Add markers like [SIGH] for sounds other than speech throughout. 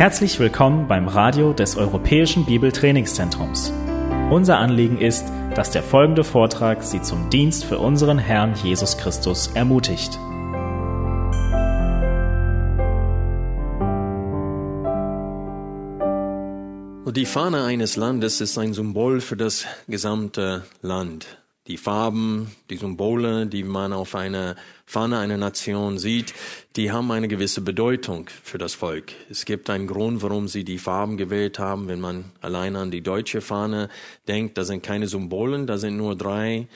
Herzlich willkommen beim Radio des Europäischen Bibeltrainingszentrums. Unser Anliegen ist, dass der folgende Vortrag Sie zum Dienst für unseren Herrn Jesus Christus ermutigt. Die Fahne eines Landes ist ein Symbol für das gesamte Land. Die Farben, die Symbole, die man auf einer Fahne einer Nation sieht, die haben eine gewisse Bedeutung für das Volk. Es gibt einen Grund, warum sie die Farben gewählt haben. Wenn man allein an die deutsche Fahne denkt, da sind keine Symbolen, da sind nur drei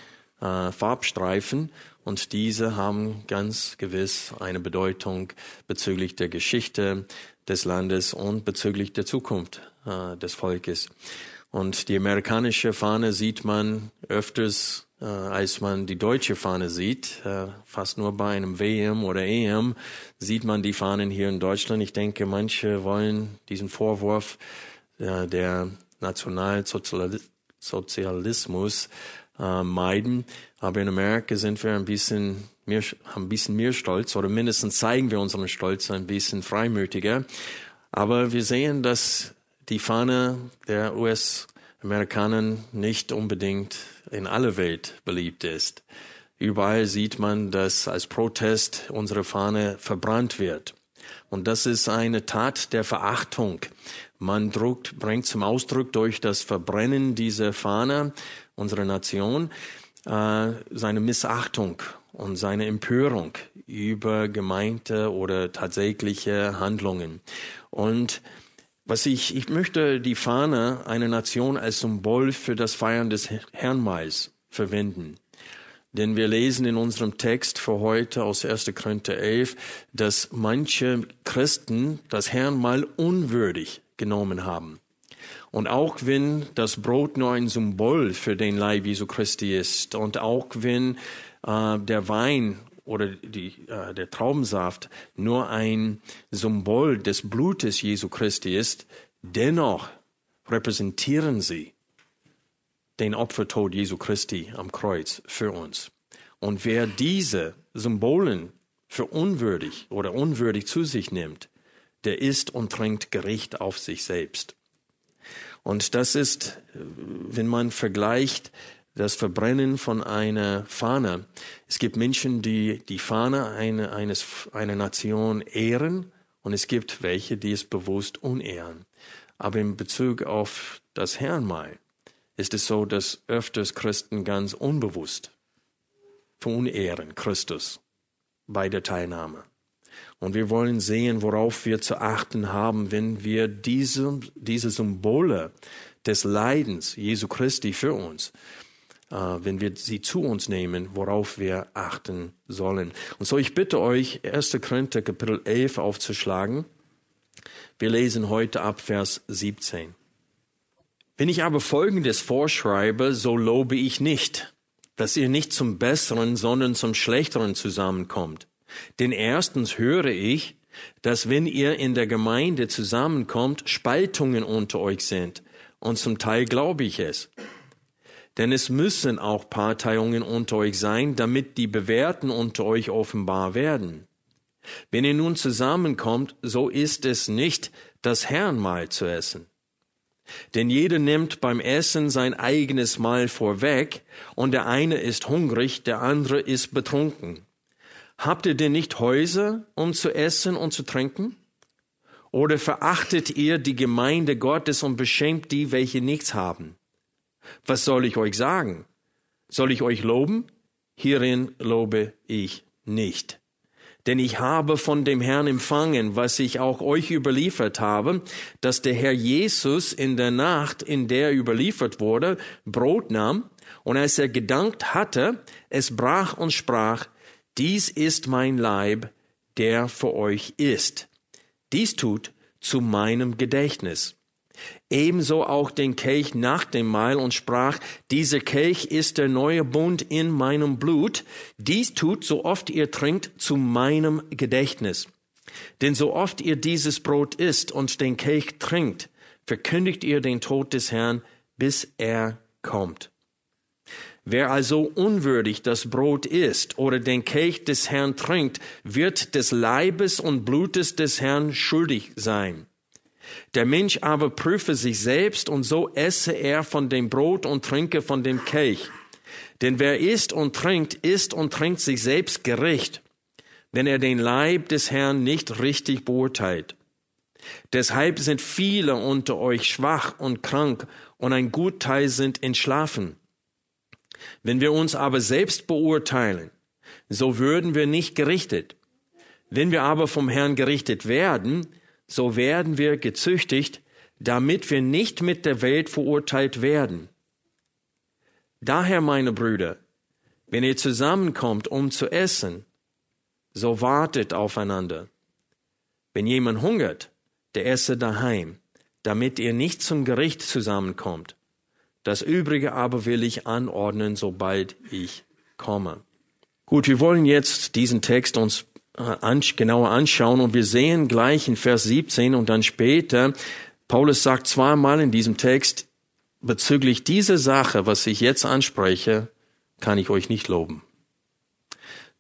äh, Farbstreifen und diese haben ganz gewiss eine Bedeutung bezüglich der Geschichte des Landes und bezüglich der Zukunft äh, des Volkes. Und die amerikanische Fahne sieht man öfters, äh, als man die deutsche Fahne sieht. Äh, fast nur bei einem WM oder EM sieht man die Fahnen hier in Deutschland. Ich denke, manche wollen diesen Vorwurf äh, der Nationalsozialismus äh, meiden. Aber in Amerika sind wir ein bisschen mehr, haben ein bisschen mehr Stolz oder mindestens zeigen wir unseren Stolz ein bisschen freimütiger. Aber wir sehen, dass die Fahne der US-Amerikaner nicht unbedingt in aller Welt beliebt ist. Überall sieht man, dass als Protest unsere Fahne verbrannt wird. Und das ist eine Tat der Verachtung. Man druckt, bringt zum Ausdruck durch das Verbrennen dieser Fahne unserer Nation äh, seine Missachtung und seine Empörung über gemeinte oder tatsächliche Handlungen. Und was ich, ich möchte die Fahne einer Nation als Symbol für das Feiern des Herrnmals verwenden. Denn wir lesen in unserem Text für heute aus 1. Korinther 11, dass manche Christen das Herrnmal unwürdig genommen haben. Und auch wenn das Brot nur ein Symbol für den Leib Jesu Christi ist und auch wenn äh, der Wein oder die, äh, der Traubensaft nur ein Symbol des Blutes Jesu Christi ist, dennoch repräsentieren sie den Opfertod Jesu Christi am Kreuz für uns. Und wer diese Symbolen für unwürdig oder unwürdig zu sich nimmt, der isst und trinkt Gericht auf sich selbst. Und das ist, wenn man vergleicht das Verbrennen von einer Fahne. Es gibt Menschen, die die Fahne eine, eines, einer Nation ehren und es gibt welche, die es bewusst unehren. Aber in Bezug auf das Herrnmal ist es so, dass öfters Christen ganz unbewusst verunehren Christus bei der Teilnahme. Und wir wollen sehen, worauf wir zu achten haben, wenn wir diese, diese Symbole des Leidens Jesu Christi für uns wenn wir sie zu uns nehmen, worauf wir achten sollen. Und so, ich bitte euch, 1. Korinther Kapitel 11 aufzuschlagen. Wir lesen heute ab Vers 17. Wenn ich aber Folgendes vorschreibe, so lobe ich nicht, dass ihr nicht zum Besseren, sondern zum Schlechteren zusammenkommt. Denn erstens höre ich, dass wenn ihr in der Gemeinde zusammenkommt, Spaltungen unter euch sind. Und zum Teil glaube ich es. Denn es müssen auch Parteiungen unter euch sein, damit die Bewährten unter euch offenbar werden. Wenn ihr nun zusammenkommt, so ist es nicht das Herrnmahl zu essen. Denn jeder nimmt beim Essen sein eigenes Mahl vorweg, und der eine ist hungrig, der andere ist betrunken. Habt ihr denn nicht Häuser, um zu essen und zu trinken? Oder verachtet ihr die Gemeinde Gottes und beschämt die, welche nichts haben? Was soll ich euch sagen? Soll ich euch loben? Hierin lobe ich nicht. Denn ich habe von dem Herrn empfangen, was ich auch euch überliefert habe, dass der Herr Jesus in der Nacht, in der er überliefert wurde, Brot nahm, und als er gedankt hatte, es brach und sprach, dies ist mein Leib, der für euch ist. Dies tut zu meinem Gedächtnis ebenso auch den Kelch nach dem Mahl und sprach, dieser Kelch ist der neue Bund in meinem Blut. Dies tut, so oft ihr trinkt, zu meinem Gedächtnis. Denn so oft ihr dieses Brot isst und den Kelch trinkt, verkündigt ihr den Tod des Herrn, bis er kommt. Wer also unwürdig das Brot isst oder den Kelch des Herrn trinkt, wird des Leibes und Blutes des Herrn schuldig sein. Der Mensch aber prüfe sich selbst und so esse er von dem Brot und trinke von dem Kelch. Denn wer isst und trinkt, isst und trinkt sich selbst gerecht, wenn er den Leib des Herrn nicht richtig beurteilt. Deshalb sind viele unter euch schwach und krank und ein Gutteil sind entschlafen. Wenn wir uns aber selbst beurteilen, so würden wir nicht gerichtet. Wenn wir aber vom Herrn gerichtet werden, so werden wir gezüchtigt, damit wir nicht mit der Welt verurteilt werden. Daher, meine Brüder, wenn ihr zusammenkommt, um zu essen, so wartet aufeinander. Wenn jemand hungert, der esse daheim, damit ihr nicht zum Gericht zusammenkommt. Das Übrige aber will ich anordnen, sobald ich komme. Gut, wir wollen jetzt diesen Text uns genauer anschauen und wir sehen gleich in Vers 17 und dann später, Paulus sagt zweimal in diesem Text, bezüglich dieser Sache, was ich jetzt anspreche, kann ich euch nicht loben.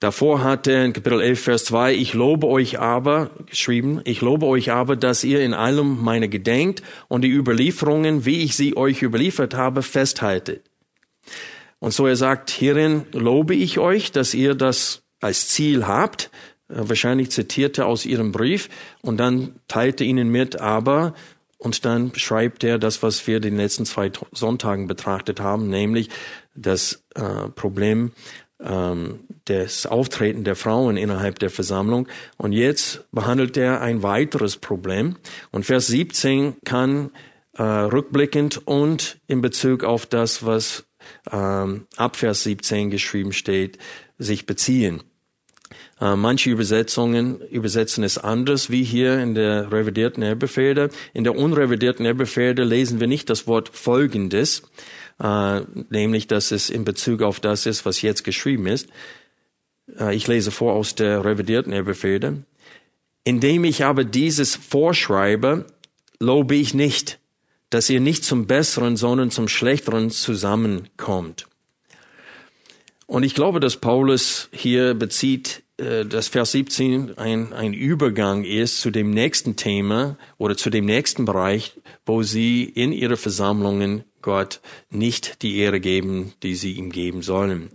Davor hat er in Kapitel 11, Vers 2, ich lobe euch aber, geschrieben, ich lobe euch aber, dass ihr in allem meine gedenkt und die Überlieferungen, wie ich sie euch überliefert habe, festhaltet. Und so er sagt, hierin lobe ich euch, dass ihr das als Ziel habt, äh, wahrscheinlich zitierte aus ihrem Brief und dann teilte ihnen mit, aber und dann schreibt er das, was wir den letzten zwei Sonntagen betrachtet haben, nämlich das äh, Problem ähm, des Auftreten der Frauen innerhalb der Versammlung. Und jetzt behandelt er ein weiteres Problem. Und Vers 17 kann äh, rückblickend und in Bezug auf das, was ähm, ab Vers 17 geschrieben steht, sich beziehen. Äh, manche Übersetzungen übersetzen es anders, wie hier in der revidierten Elberfelder. In der unrevidierten Elberfelder lesen wir nicht das Wort Folgendes, äh, nämlich, dass es in Bezug auf das ist, was jetzt geschrieben ist. Äh, ich lese vor aus der revidierten Elberfelder. Indem ich aber dieses vorschreibe, lobe ich nicht, dass ihr nicht zum Besseren, sondern zum Schlechteren zusammenkommt. Und ich glaube, dass Paulus hier bezieht, dass Vers 17 ein, ein Übergang ist zu dem nächsten Thema oder zu dem nächsten Bereich, wo sie in ihre Versammlungen Gott nicht die Ehre geben, die sie ihm geben sollen.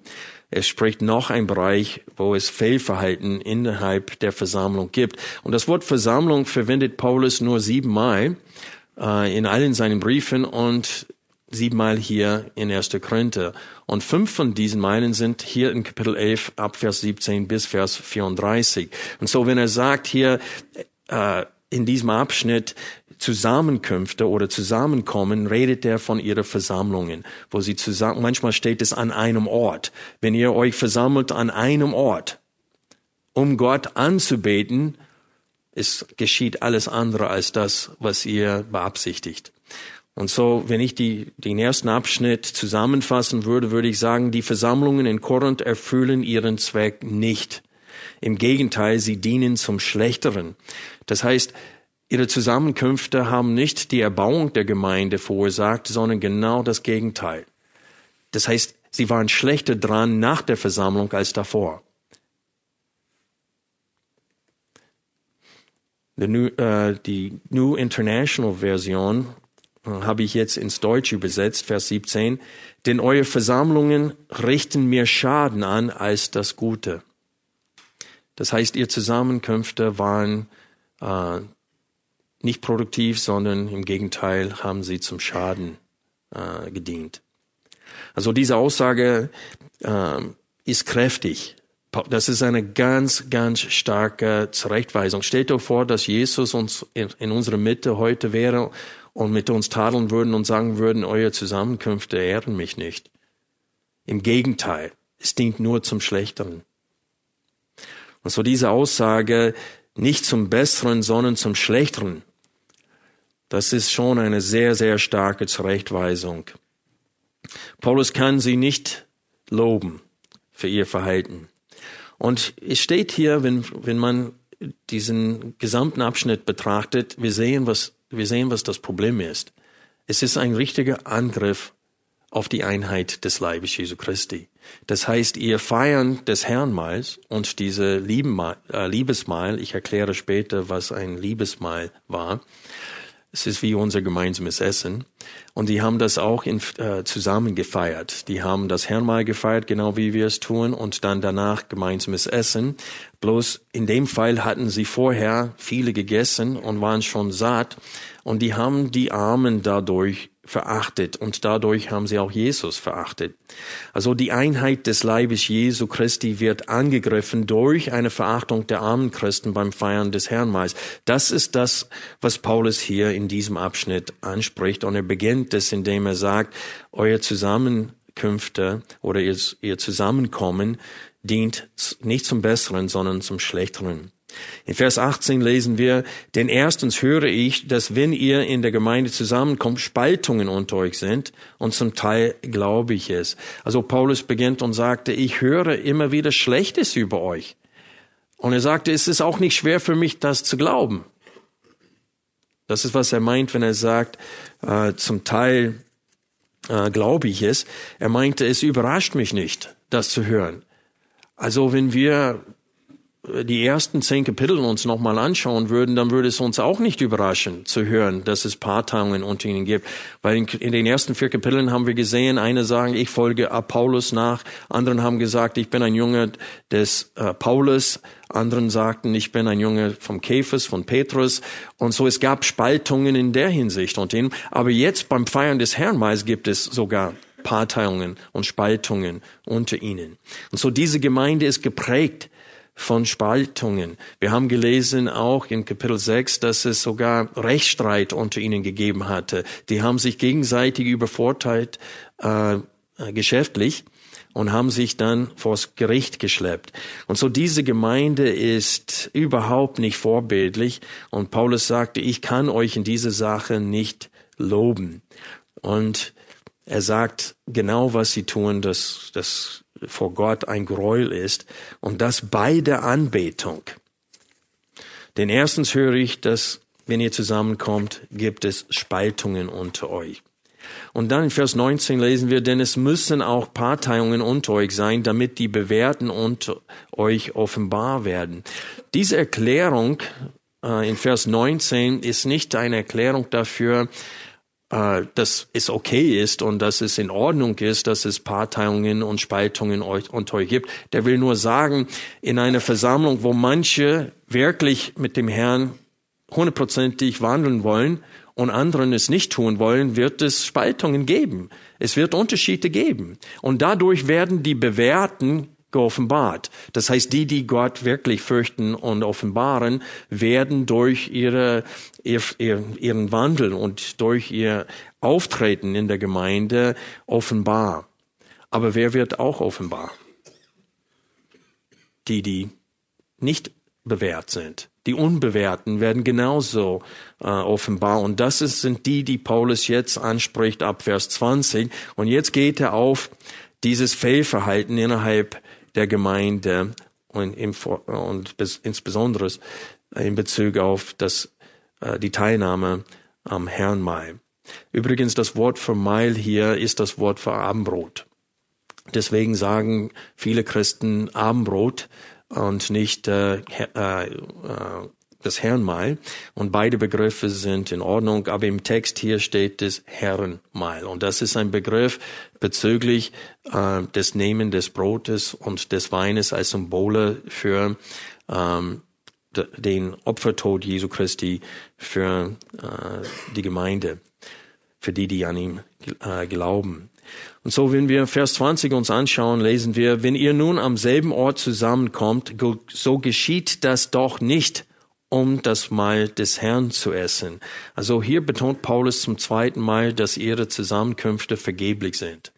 Es spricht noch ein Bereich, wo es Fehlverhalten innerhalb der Versammlung gibt. Und das Wort Versammlung verwendet Paulus nur siebenmal äh, in allen seinen Briefen und siebenmal hier in 1. Korinther. Und fünf von diesen Meilen sind hier in Kapitel 11 ab Vers 17 bis Vers 34. Und so, wenn er sagt hier äh, in diesem Abschnitt, Zusammenkünfte oder Zusammenkommen redet er von ihrer Versammlungen, wo sie zusammen, manchmal steht es an einem Ort. Wenn ihr euch versammelt an einem Ort, um Gott anzubeten, es geschieht alles andere als das, was ihr beabsichtigt. Und so, wenn ich die, den ersten Abschnitt zusammenfassen würde, würde ich sagen, die Versammlungen in Korinth erfüllen ihren Zweck nicht. Im Gegenteil, sie dienen zum Schlechteren. Das heißt, Ihre Zusammenkünfte haben nicht die Erbauung der Gemeinde verursacht, sondern genau das Gegenteil. Das heißt, sie waren schlechter dran nach der Versammlung als davor. New, äh, die New International Version habe ich jetzt ins Deutsch übersetzt, Vers 17. Denn eure Versammlungen richten mir Schaden an als das Gute. Das heißt, ihr Zusammenkünfte waren äh, nicht produktiv, sondern im Gegenteil haben sie zum Schaden äh, gedient. Also diese Aussage äh, ist kräftig. Das ist eine ganz, ganz starke Zurechtweisung. Stellt euch vor, dass Jesus uns in, in unserer Mitte heute wäre und mit uns tadeln würden und sagen würden, eure Zusammenkünfte ehren mich nicht. Im Gegenteil, es dient nur zum Schlechteren. Und so diese Aussage, nicht zum Besseren, sondern zum Schlechteren, das ist schon eine sehr, sehr starke Zurechtweisung. Paulus kann sie nicht loben für ihr Verhalten. Und es steht hier, wenn, wenn man diesen gesamten Abschnitt betrachtet, wir sehen, was, wir sehen, was das Problem ist. Es ist ein richtiger Angriff auf die Einheit des Leibes Jesu Christi. Das heißt, ihr Feiern des Herrnmahls und diese äh, Liebesmahl, ich erkläre später, was ein Liebesmahl war, Es ist wie unser gemeinsames Essen. Und die haben das auch in, äh, zusammen gefeiert. Die haben das Herrnmal gefeiert, genau wie wir es tun, und dann danach gemeinsames Essen. Bloß in dem Fall hatten sie vorher viele gegessen und waren schon satt. Und die haben die Armen dadurch verachtet und dadurch haben sie auch Jesus verachtet. Also die Einheit des Leibes Jesu Christi wird angegriffen durch eine Verachtung der armen Christen beim Feiern des Herrnmahls. Das ist das, was Paulus hier in diesem Abschnitt anspricht und er beginnt es, indem er sagt, euer Zusammenkünfte oder ihr, ihr Zusammenkommen dient nicht zum Besseren, sondern zum Schlechteren. In Vers 18 lesen wir, denn erstens höre ich, dass wenn ihr in der Gemeinde zusammenkommt, Spaltungen unter euch sind und zum Teil glaube ich es. Also Paulus beginnt und sagte, ich höre immer wieder Schlechtes über euch. Und er sagte, es ist auch nicht schwer für mich, das zu glauben. Das ist, was er meint, wenn er sagt, äh, zum Teil äh, glaube ich es. Er meinte, es überrascht mich nicht, das zu hören. Also wenn wir die ersten zehn Kapitel uns nochmal anschauen würden, dann würde es uns auch nicht überraschen zu hören, dass es Paartauungen unter ihnen gibt. Weil in, den ersten vier Kapiteln haben wir gesehen, eine sagen, ich folge Paulus nach, anderen haben gesagt, ich bin ein Junge des äh, Paulus, anderen sagten, ich bin ein Junge vom Käfers, von Petrus. Und so, es gab Spaltungen in der Hinsicht und ihnen. Aber jetzt beim Feiern des Herrnmais gibt es sogar Paarteilungen und Spaltungen unter ihnen. Und so diese Gemeinde ist geprägt von Spaltungen. Wir haben gelesen auch in Kapitel 6, dass es sogar Rechtsstreit unter ihnen gegeben hatte. Die haben sich gegenseitig übervorteilt äh, äh, geschäftlich und haben sich dann vors Gericht geschleppt. Und so diese Gemeinde ist überhaupt nicht vorbildlich. Und Paulus sagte, ich kann euch in dieser Sache nicht loben. Und er sagt genau, was sie tun, das, das vor Gott ein Gräuel ist und das bei der Anbetung. Denn erstens höre ich, dass wenn ihr zusammenkommt, gibt es Spaltungen unter euch. Und dann in Vers 19 lesen wir, denn es müssen auch Parteiungen unter euch sein, damit die Bewährten unter euch offenbar werden. Diese Erklärung äh, in Vers 19 ist nicht eine Erklärung dafür, äh, dass es okay ist und dass es in Ordnung ist, dass es Parteiungen und Spaltungen unter euch gibt. Der will nur sagen, in einer Versammlung, wo manche wirklich mit dem Herrn hundertprozentig wandeln wollen und anderen es nicht tun wollen, wird es Spaltungen geben. Es wird Unterschiede geben. Und dadurch werden die Bewährten geoffenbart. Das heißt, die, die Gott wirklich fürchten und offenbaren, werden durch ihre, ihr, ihren Wandel und durch ihr Auftreten in der Gemeinde offenbar. Aber wer wird auch offenbar? Die, die nicht bewährt sind. Die Unbewährten werden genauso äh, offenbar. Und das ist, sind die, die Paulus jetzt anspricht ab Vers 20. Und jetzt geht er auf dieses Fehlverhalten innerhalb der Gemeinde und, im, und insbesondere in Bezug auf das, äh, die Teilnahme am Herrnmahl. Übrigens, das Wort für Mail hier ist das Wort für Abendbrot. Deswegen sagen viele Christen Abendbrot und nicht äh, äh, äh das Herrenmal. Und beide Begriffe sind in Ordnung, aber im Text hier steht es Herrenmal. Und das ist ein Begriff bezüglich äh, des Nehmen des Brotes und des Weines als Symbole für ähm, den Opfertod Jesu Christi für äh, die Gemeinde, für die, die an ihm äh, glauben. Und so, wenn wir Vers 20 uns anschauen, lesen wir, wenn ihr nun am selben Ort zusammenkommt, so geschieht das doch nicht um das Mahl des Herrn zu essen. Also hier betont Paulus zum zweiten Mal, dass ihre Zusammenkünfte vergeblich sind.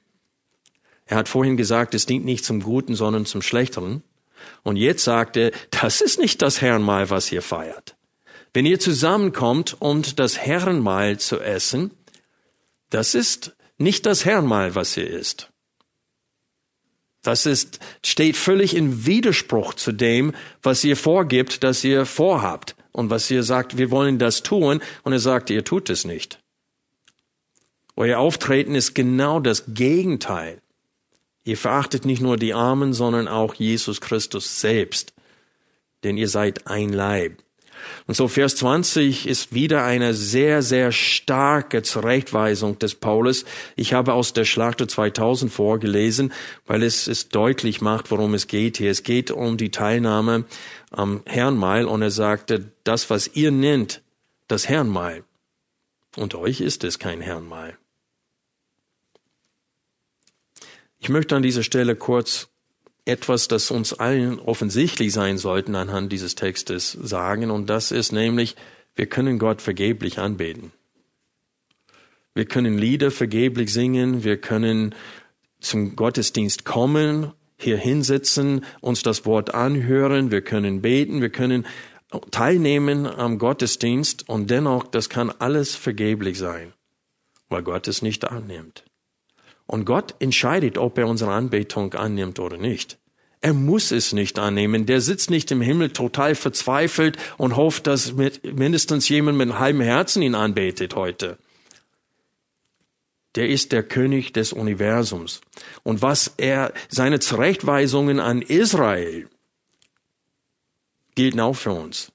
Er hat vorhin gesagt, es dient nicht zum Guten, sondern zum Schlechteren. Und jetzt sagt er, das ist nicht das Herrenmahl, was ihr feiert. Wenn ihr zusammenkommt, um das Herrenmahl zu essen, das ist nicht das Herrenmahl, was ihr isst. Das ist, steht völlig in Widerspruch zu dem, was ihr vorgibt, dass ihr vorhabt und was ihr sagt, wir wollen das tun und er sagt, ihr tut es nicht. Euer Auftreten ist genau das Gegenteil. Ihr verachtet nicht nur die Armen, sondern auch Jesus Christus selbst, denn ihr seid ein Leib. Und so Vers 20 ist wieder eine sehr, sehr starke Zurechtweisung des Paulus. Ich habe aus der Schlachter 2000 vorgelesen, weil es es deutlich macht, worum es geht hier. Es geht um die Teilnahme am Herrnmal und er sagte, das, was ihr nennt, das Herrnmal. Unter euch ist es kein Herrnmal. Ich möchte an dieser Stelle kurz etwas, das uns allen offensichtlich sein sollten anhand dieses Textes sagen, und das ist nämlich, wir können Gott vergeblich anbeten. Wir können Lieder vergeblich singen, wir können zum Gottesdienst kommen, hier hinsitzen, uns das Wort anhören, wir können beten, wir können teilnehmen am Gottesdienst und dennoch, das kann alles vergeblich sein, weil Gott es nicht annimmt. Und Gott entscheidet, ob er unsere Anbetung annimmt oder nicht. Er muss es nicht annehmen. Der sitzt nicht im Himmel total verzweifelt und hofft, dass mit, mindestens jemand mit halben Herzen ihn anbetet heute. Der ist der König des Universums. Und was er, seine Zurechtweisungen an Israel, gelten auch für uns.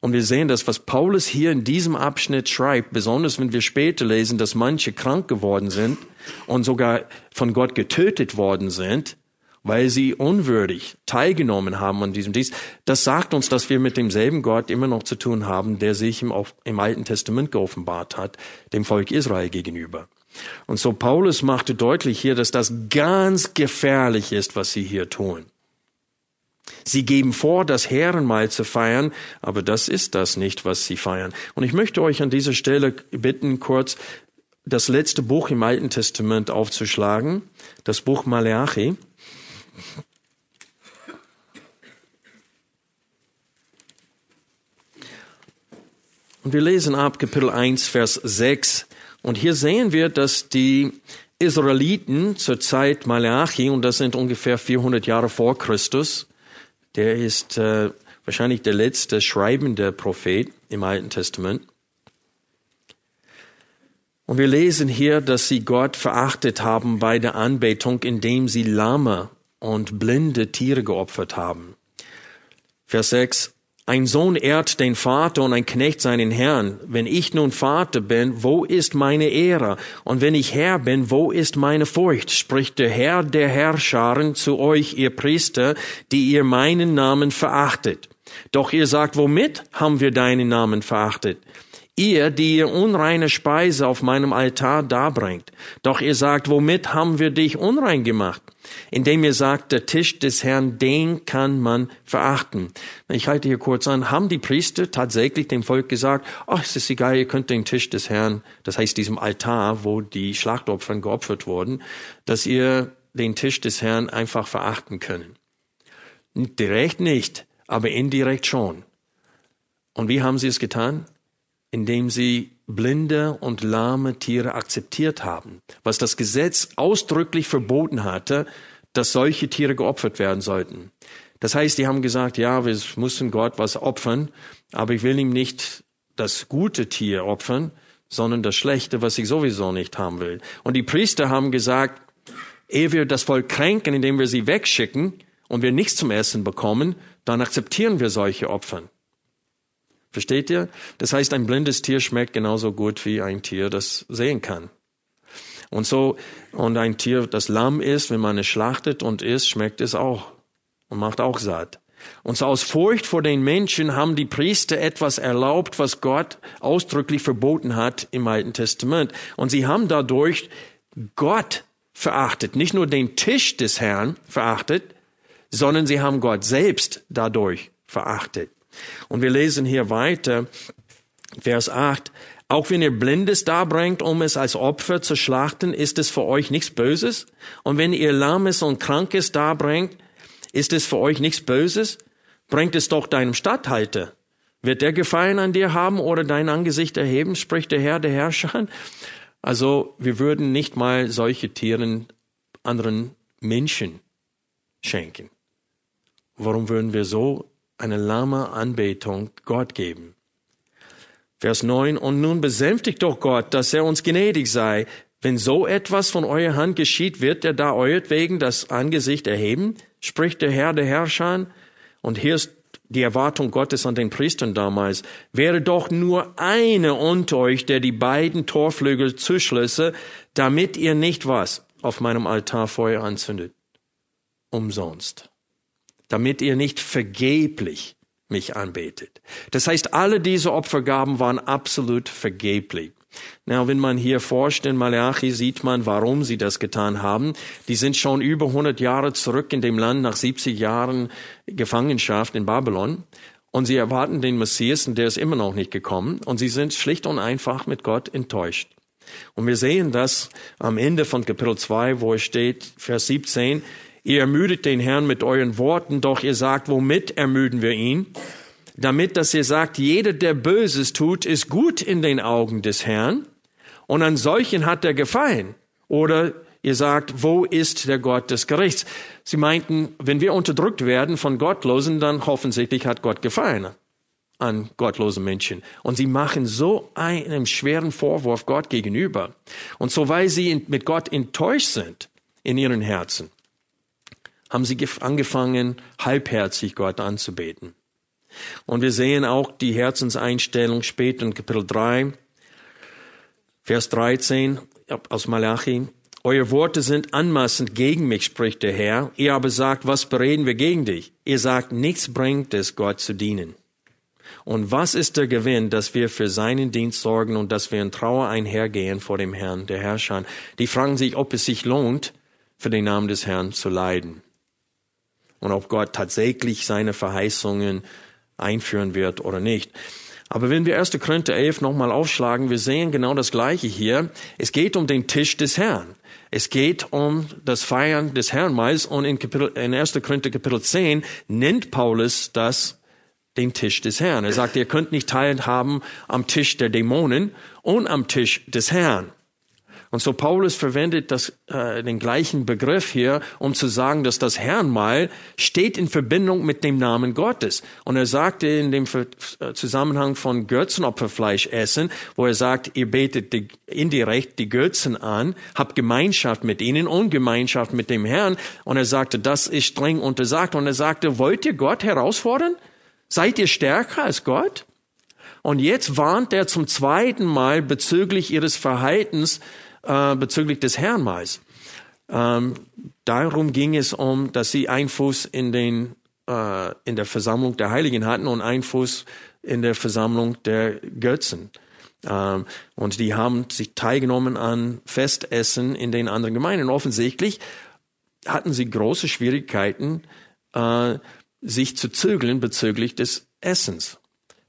Und wir sehen das, was Paulus hier in diesem Abschnitt schreibt, besonders wenn wir später lesen, dass manche krank geworden sind und sogar von Gott getötet worden sind, weil sie unwürdig teilgenommen haben an diesem Dienst. Das sagt uns, dass wir mit demselben Gott immer noch zu tun haben, der sich im, im Alten Testament geoffenbart hat, dem Volk Israel gegenüber. Und so Paulus machte deutlich hier, dass das ganz gefährlich ist, was sie hier tun. Sie geben vor, das Herrenmahl zu feiern, aber das ist das nicht, was sie feiern. Und ich möchte euch an dieser Stelle bitten, kurz das letzte Buch im Alten Testament aufzuschlagen, das Buch Maleachi. Und wir lesen ab Kapitel 1, Vers 6. Und hier sehen wir, dass die Israeliten zur Zeit Malachi, und das sind ungefähr 400 Jahre vor Christus, der ist äh, wahrscheinlich der letzte schreibende Prophet im Alten Testament. Und wir lesen hier, dass sie Gott verachtet haben bei der Anbetung, indem sie lahme und blinde Tiere geopfert haben. Vers 6. Ein Sohn ehrt den Vater und ein Knecht seinen Herrn. Wenn ich nun Vater bin, wo ist meine Ehre? Und wenn ich Herr bin, wo ist meine Furcht? Spricht der Herr der Herrscharen zu euch, ihr Priester, die ihr meinen Namen verachtet. Doch ihr sagt, womit haben wir deinen Namen verachtet? Ihr, die ihr unreine Speise auf meinem Altar darbringt. Doch ihr sagt, womit haben wir dich unrein gemacht? indem ihr sagt, der Tisch des Herrn, den kann man verachten. Ich halte hier kurz an, haben die Priester tatsächlich dem Volk gesagt, ach, es ist egal, ihr könnt den Tisch des Herrn, das heißt diesem Altar, wo die Schlachtopfer geopfert wurden, dass ihr den Tisch des Herrn einfach verachten können. Direkt nicht, aber indirekt schon. Und wie haben sie es getan? Indem sie blinde und lahme Tiere akzeptiert haben, was das Gesetz ausdrücklich verboten hatte, dass solche Tiere geopfert werden sollten. Das heißt, die haben gesagt, ja, wir müssen Gott was opfern, aber ich will ihm nicht das gute Tier opfern, sondern das schlechte, was ich sowieso nicht haben will. Und die Priester haben gesagt, ehe wir das Volk kränken, indem wir sie wegschicken und wir nichts zum Essen bekommen, dann akzeptieren wir solche Opfern. Versteht ihr? Das heißt, ein blindes Tier schmeckt genauso gut wie ein Tier, das sehen kann. Und so, und ein Tier, das lamm ist, wenn man es schlachtet und isst, schmeckt es auch und macht auch satt. Und so aus Furcht vor den Menschen haben die Priester etwas erlaubt, was Gott ausdrücklich verboten hat im Alten Testament. Und sie haben dadurch Gott verachtet, nicht nur den Tisch des Herrn verachtet, sondern sie haben Gott selbst dadurch verachtet. Und wir lesen hier weiter, Vers 8, auch wenn ihr Blindes darbringt, um es als Opfer zu schlachten, ist es für euch nichts Böses. Und wenn ihr Lahmes und Krankes darbringt, ist es für euch nichts Böses. Bringt es doch deinem Statthalter. Wird der Gefallen an dir haben oder dein Angesicht erheben, spricht der Herr, der Herrscher. Also wir würden nicht mal solche Tieren anderen Menschen schenken. Warum würden wir so eine lahme Anbetung Gott geben. Vers 9, und nun besänftigt doch Gott, dass er uns gnädig sei. Wenn so etwas von eurer Hand geschieht, wird er da euretwegen das Angesicht erheben, spricht der Herr der Herrscher. Und hier ist die Erwartung Gottes an den Priestern damals, wäre doch nur eine unter euch, der die beiden Torflügel zuschlüsse, damit ihr nicht was auf meinem Altar Feuer anzündet. Umsonst. Damit ihr nicht vergeblich mich anbetet. Das heißt, alle diese Opfergaben waren absolut vergeblich. Na, wenn man hier forscht in Malachi, sieht man, warum sie das getan haben. Die sind schon über 100 Jahre zurück in dem Land nach 70 Jahren Gefangenschaft in Babylon. Und sie erwarten den Messias, und der ist immer noch nicht gekommen. Und sie sind schlicht und einfach mit Gott enttäuscht. Und wir sehen das am Ende von Kapitel 2, wo es steht, Vers 17, ihr ermüdet den Herrn mit euren Worten, doch ihr sagt, womit ermüden wir ihn? damit, dass ihr sagt, jeder, der Böses tut, ist gut in den Augen des Herrn und an solchen hat er gefallen. Oder ihr sagt, wo ist der Gott des Gerichts? Sie meinten, wenn wir unterdrückt werden von Gottlosen, dann offensichtlich hat Gott gefallen an gottlose Menschen. Und sie machen so einen schweren Vorwurf Gott gegenüber. Und so, weil sie mit Gott enttäuscht sind in ihren Herzen, haben sie angefangen, halbherzig Gott anzubeten. Und wir sehen auch die Herzenseinstellung später in Kapitel 3, Vers 13 aus Malachi. Eure Worte sind anmaßend gegen mich, spricht der Herr. Ihr aber sagt, was bereden wir gegen dich? Ihr sagt, nichts bringt es, Gott zu dienen. Und was ist der Gewinn, dass wir für seinen Dienst sorgen und dass wir in Trauer einhergehen vor dem Herrn, der Herrscher? Die fragen sich, ob es sich lohnt, für den Namen des Herrn zu leiden. Und ob Gott tatsächlich seine Verheißungen einführen wird oder nicht. Aber wenn wir 1. Korinther 11 nochmal aufschlagen, wir sehen genau das Gleiche hier. Es geht um den Tisch des Herrn. Es geht um das Feiern des Herrnmahls und in, Kapitel, in 1. Korinther Kapitel 10 nennt Paulus das den Tisch des Herrn. Er sagt, ihr könnt nicht teilhaben am Tisch der Dämonen und am Tisch des Herrn. Und so Paulus verwendet das, äh, den gleichen Begriff hier, um zu sagen, dass das Herrnmal steht in Verbindung mit dem Namen Gottes. Und er sagte in dem äh, Zusammenhang von Götzenopferfleisch essen, wo er sagt, ihr betet die, indirekt die Götzen an, habt Gemeinschaft mit ihnen und Gemeinschaft mit dem Herrn. Und er sagte, das ist streng untersagt. Und er sagte, wollt ihr Gott herausfordern? Seid ihr stärker als Gott? Und jetzt warnt er zum zweiten Mal bezüglich ihres Verhaltens äh, bezüglich des Herrnmals. Ähm, darum ging es um, dass sie Fuß in den äh, in der Versammlung der Heiligen hatten und Fuß in der Versammlung der Götzen. Ähm, und die haben sich teilgenommen an Festessen in den anderen Gemeinden. Offensichtlich hatten sie große Schwierigkeiten, äh, sich zu zügeln bezüglich des Essens.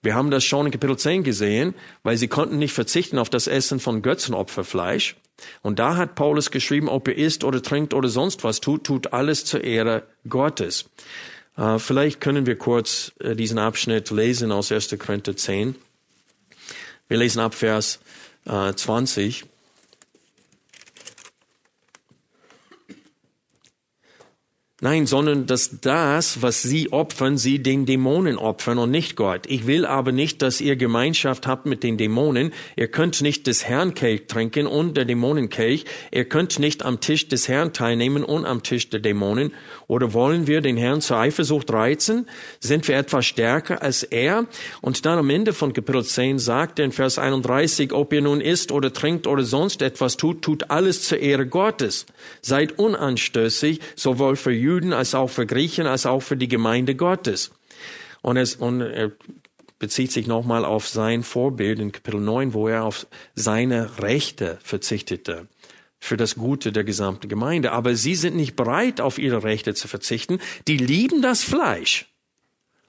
Wir haben das schon in Kapitel 10 gesehen, weil sie konnten nicht verzichten auf das Essen von Götzenopferfleisch. Und da hat Paulus geschrieben, ob ihr isst oder trinkt oder sonst was tut, tut alles zur Ehre Gottes. Äh, vielleicht können wir kurz äh, diesen Abschnitt lesen aus 1. Korinther 10. Wir lesen ab Vers äh, 20. Nein, sondern dass das, was sie opfern, sie den Dämonen opfern und nicht Gott. Ich will aber nicht, dass ihr Gemeinschaft habt mit den Dämonen. Ihr könnt nicht des Herrn Kelch trinken und der Dämonenkelch. Ihr könnt nicht am Tisch des Herrn teilnehmen und am Tisch der Dämonen. Oder wollen wir den Herrn zur Eifersucht reizen? Sind wir etwas stärker als er? Und dann am Ende von Kapitel 10 sagt er in Vers 31, ob ihr nun isst oder trinkt oder sonst etwas tut, tut alles zur Ehre Gottes. Seid unanstößig, sowohl für als auch für Griechen als auch für die Gemeinde Gottes. Und, es, und er bezieht sich nochmal auf sein Vorbild in Kapitel 9, wo er auf seine Rechte verzichtete für das Gute der gesamten Gemeinde. Aber sie sind nicht bereit, auf ihre Rechte zu verzichten. Die lieben das Fleisch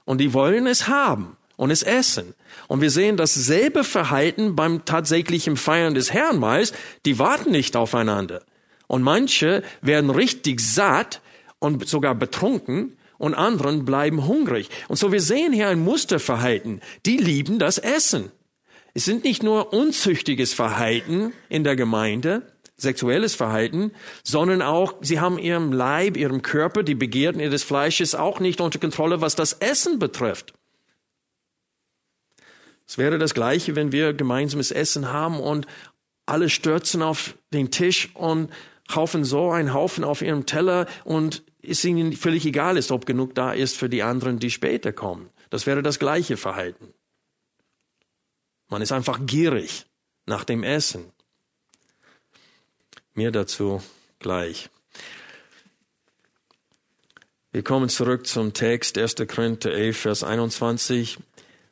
und die wollen es haben und es essen. Und wir sehen dasselbe Verhalten beim tatsächlichen Feiern des Herrnmahls. Die warten nicht aufeinander. Und manche werden richtig satt, und sogar betrunken und anderen bleiben hungrig. Und so wir sehen hier ein Musterverhalten. Die lieben das Essen. Es sind nicht nur unzüchtiges Verhalten in der Gemeinde, sexuelles Verhalten, sondern auch, sie haben ihrem Leib, ihrem Körper, die Begierden ihres Fleisches auch nicht unter Kontrolle, was das Essen betrifft. Es wäre das Gleiche, wenn wir gemeinsames Essen haben und alle stürzen auf den Tisch und haufen so einen Haufen auf ihrem Teller und es ihnen völlig egal ist, ob genug da ist für die anderen, die später kommen. Das wäre das gleiche Verhalten. Man ist einfach gierig nach dem Essen. Mehr dazu gleich. Wir kommen zurück zum Text 1. Korinther 11, Vers 21.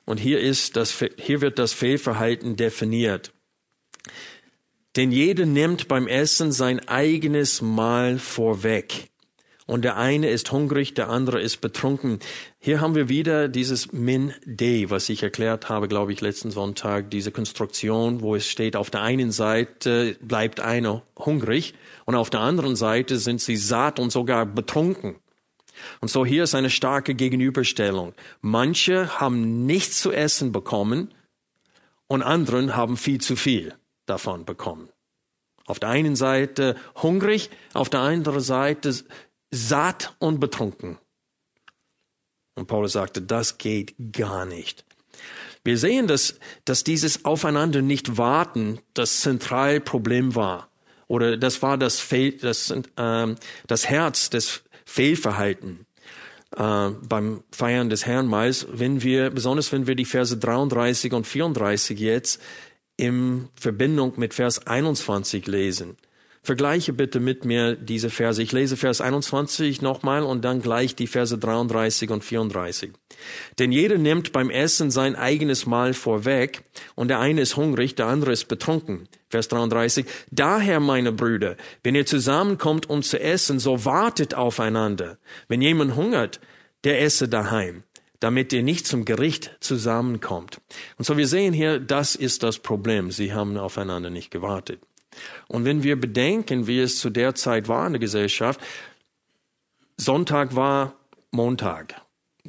Und hier ist das, hier wird das Fehlverhalten definiert. Denn jeder nimmt beim Essen sein eigenes Mahl vorweg. Und der eine ist hungrig, der andere ist betrunken. Hier haben wir wieder dieses Min De, was ich erklärt habe, glaube ich, letzten Sonntag, diese Konstruktion, wo es steht, auf der einen Seite bleibt einer hungrig und auf der anderen Seite sind sie satt und sogar betrunken. Und so hier ist eine starke Gegenüberstellung. Manche haben nichts zu essen bekommen und anderen haben viel zu viel davon bekommen. Auf der einen Seite hungrig, auf der anderen Seite satt und betrunken. Und Paulus sagte, das geht gar nicht. Wir sehen, dass, dass dieses Aufeinander nicht warten das Zentralproblem war. Oder das war das, Fehl, das, äh, das Herz des Fehlverhalten äh, beim Feiern des Herrnmahls, wenn wir, besonders wenn wir die Verse 33 und 34 jetzt in Verbindung mit Vers 21 lesen. Vergleiche bitte mit mir diese Verse. Ich lese Vers 21 nochmal und dann gleich die Verse 33 und 34. Denn jeder nimmt beim Essen sein eigenes Mahl vorweg und der eine ist hungrig, der andere ist betrunken. Vers 33. Daher, meine Brüder, wenn ihr zusammenkommt, um zu essen, so wartet aufeinander. Wenn jemand hungert, der esse daheim, damit ihr nicht zum Gericht zusammenkommt. Und so wir sehen hier, das ist das Problem. Sie haben aufeinander nicht gewartet. Und wenn wir bedenken, wie es zu der Zeit war in der Gesellschaft, Sonntag war Montag,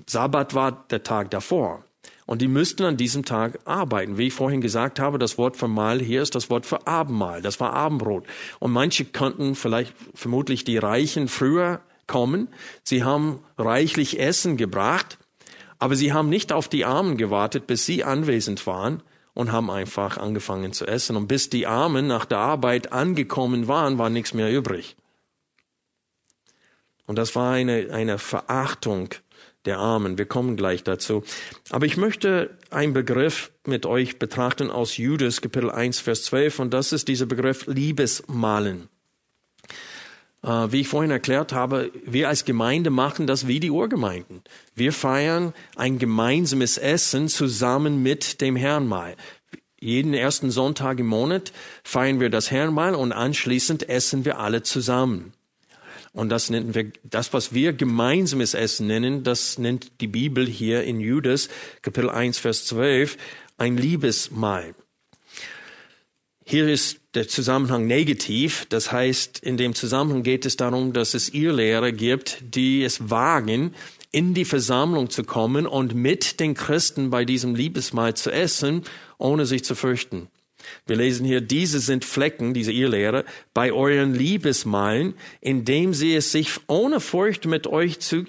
Sabbat war der Tag davor. Und die müssten an diesem Tag arbeiten. Wie ich vorhin gesagt habe, das Wort für Mahl hier ist das Wort für Abendmahl. Das war Abendbrot. Und manche konnten vielleicht, vermutlich die Reichen früher kommen. Sie haben reichlich Essen gebracht. Aber sie haben nicht auf die Armen gewartet, bis sie anwesend waren, und haben einfach angefangen zu essen. Und bis die Armen nach der Arbeit angekommen waren, war nichts mehr übrig. Und das war eine, eine Verachtung der Armen. Wir kommen gleich dazu. Aber ich möchte einen Begriff mit euch betrachten aus Judas Kapitel 1, Vers 12. Und das ist dieser Begriff Liebesmalen. Äh, wie ich vorhin erklärt habe, wir als Gemeinde machen das wie die Urgemeinden. Wir feiern ein gemeinsames Essen zusammen mit dem Herrnmahl. Jeden ersten Sonntag im Monat feiern wir das Herrnmahl und anschließend essen wir alle zusammen. Und das nennen wir, das, was wir gemeinsames Essen nennen, das nennt die Bibel hier in Judas, Kapitel 1, Vers 12, ein Liebesmahl. Hier ist der Zusammenhang negativ. Das heißt, in dem Zusammenhang geht es darum, dass es Irrlehrer gibt, die es wagen, in die Versammlung zu kommen und mit den Christen bei diesem Liebesmahl zu essen, ohne sich zu fürchten. Wir lesen hier, diese sind Flecken, diese Irrlehrer, bei euren Liebesmalen, indem sie es sich ohne Furcht mit euch zu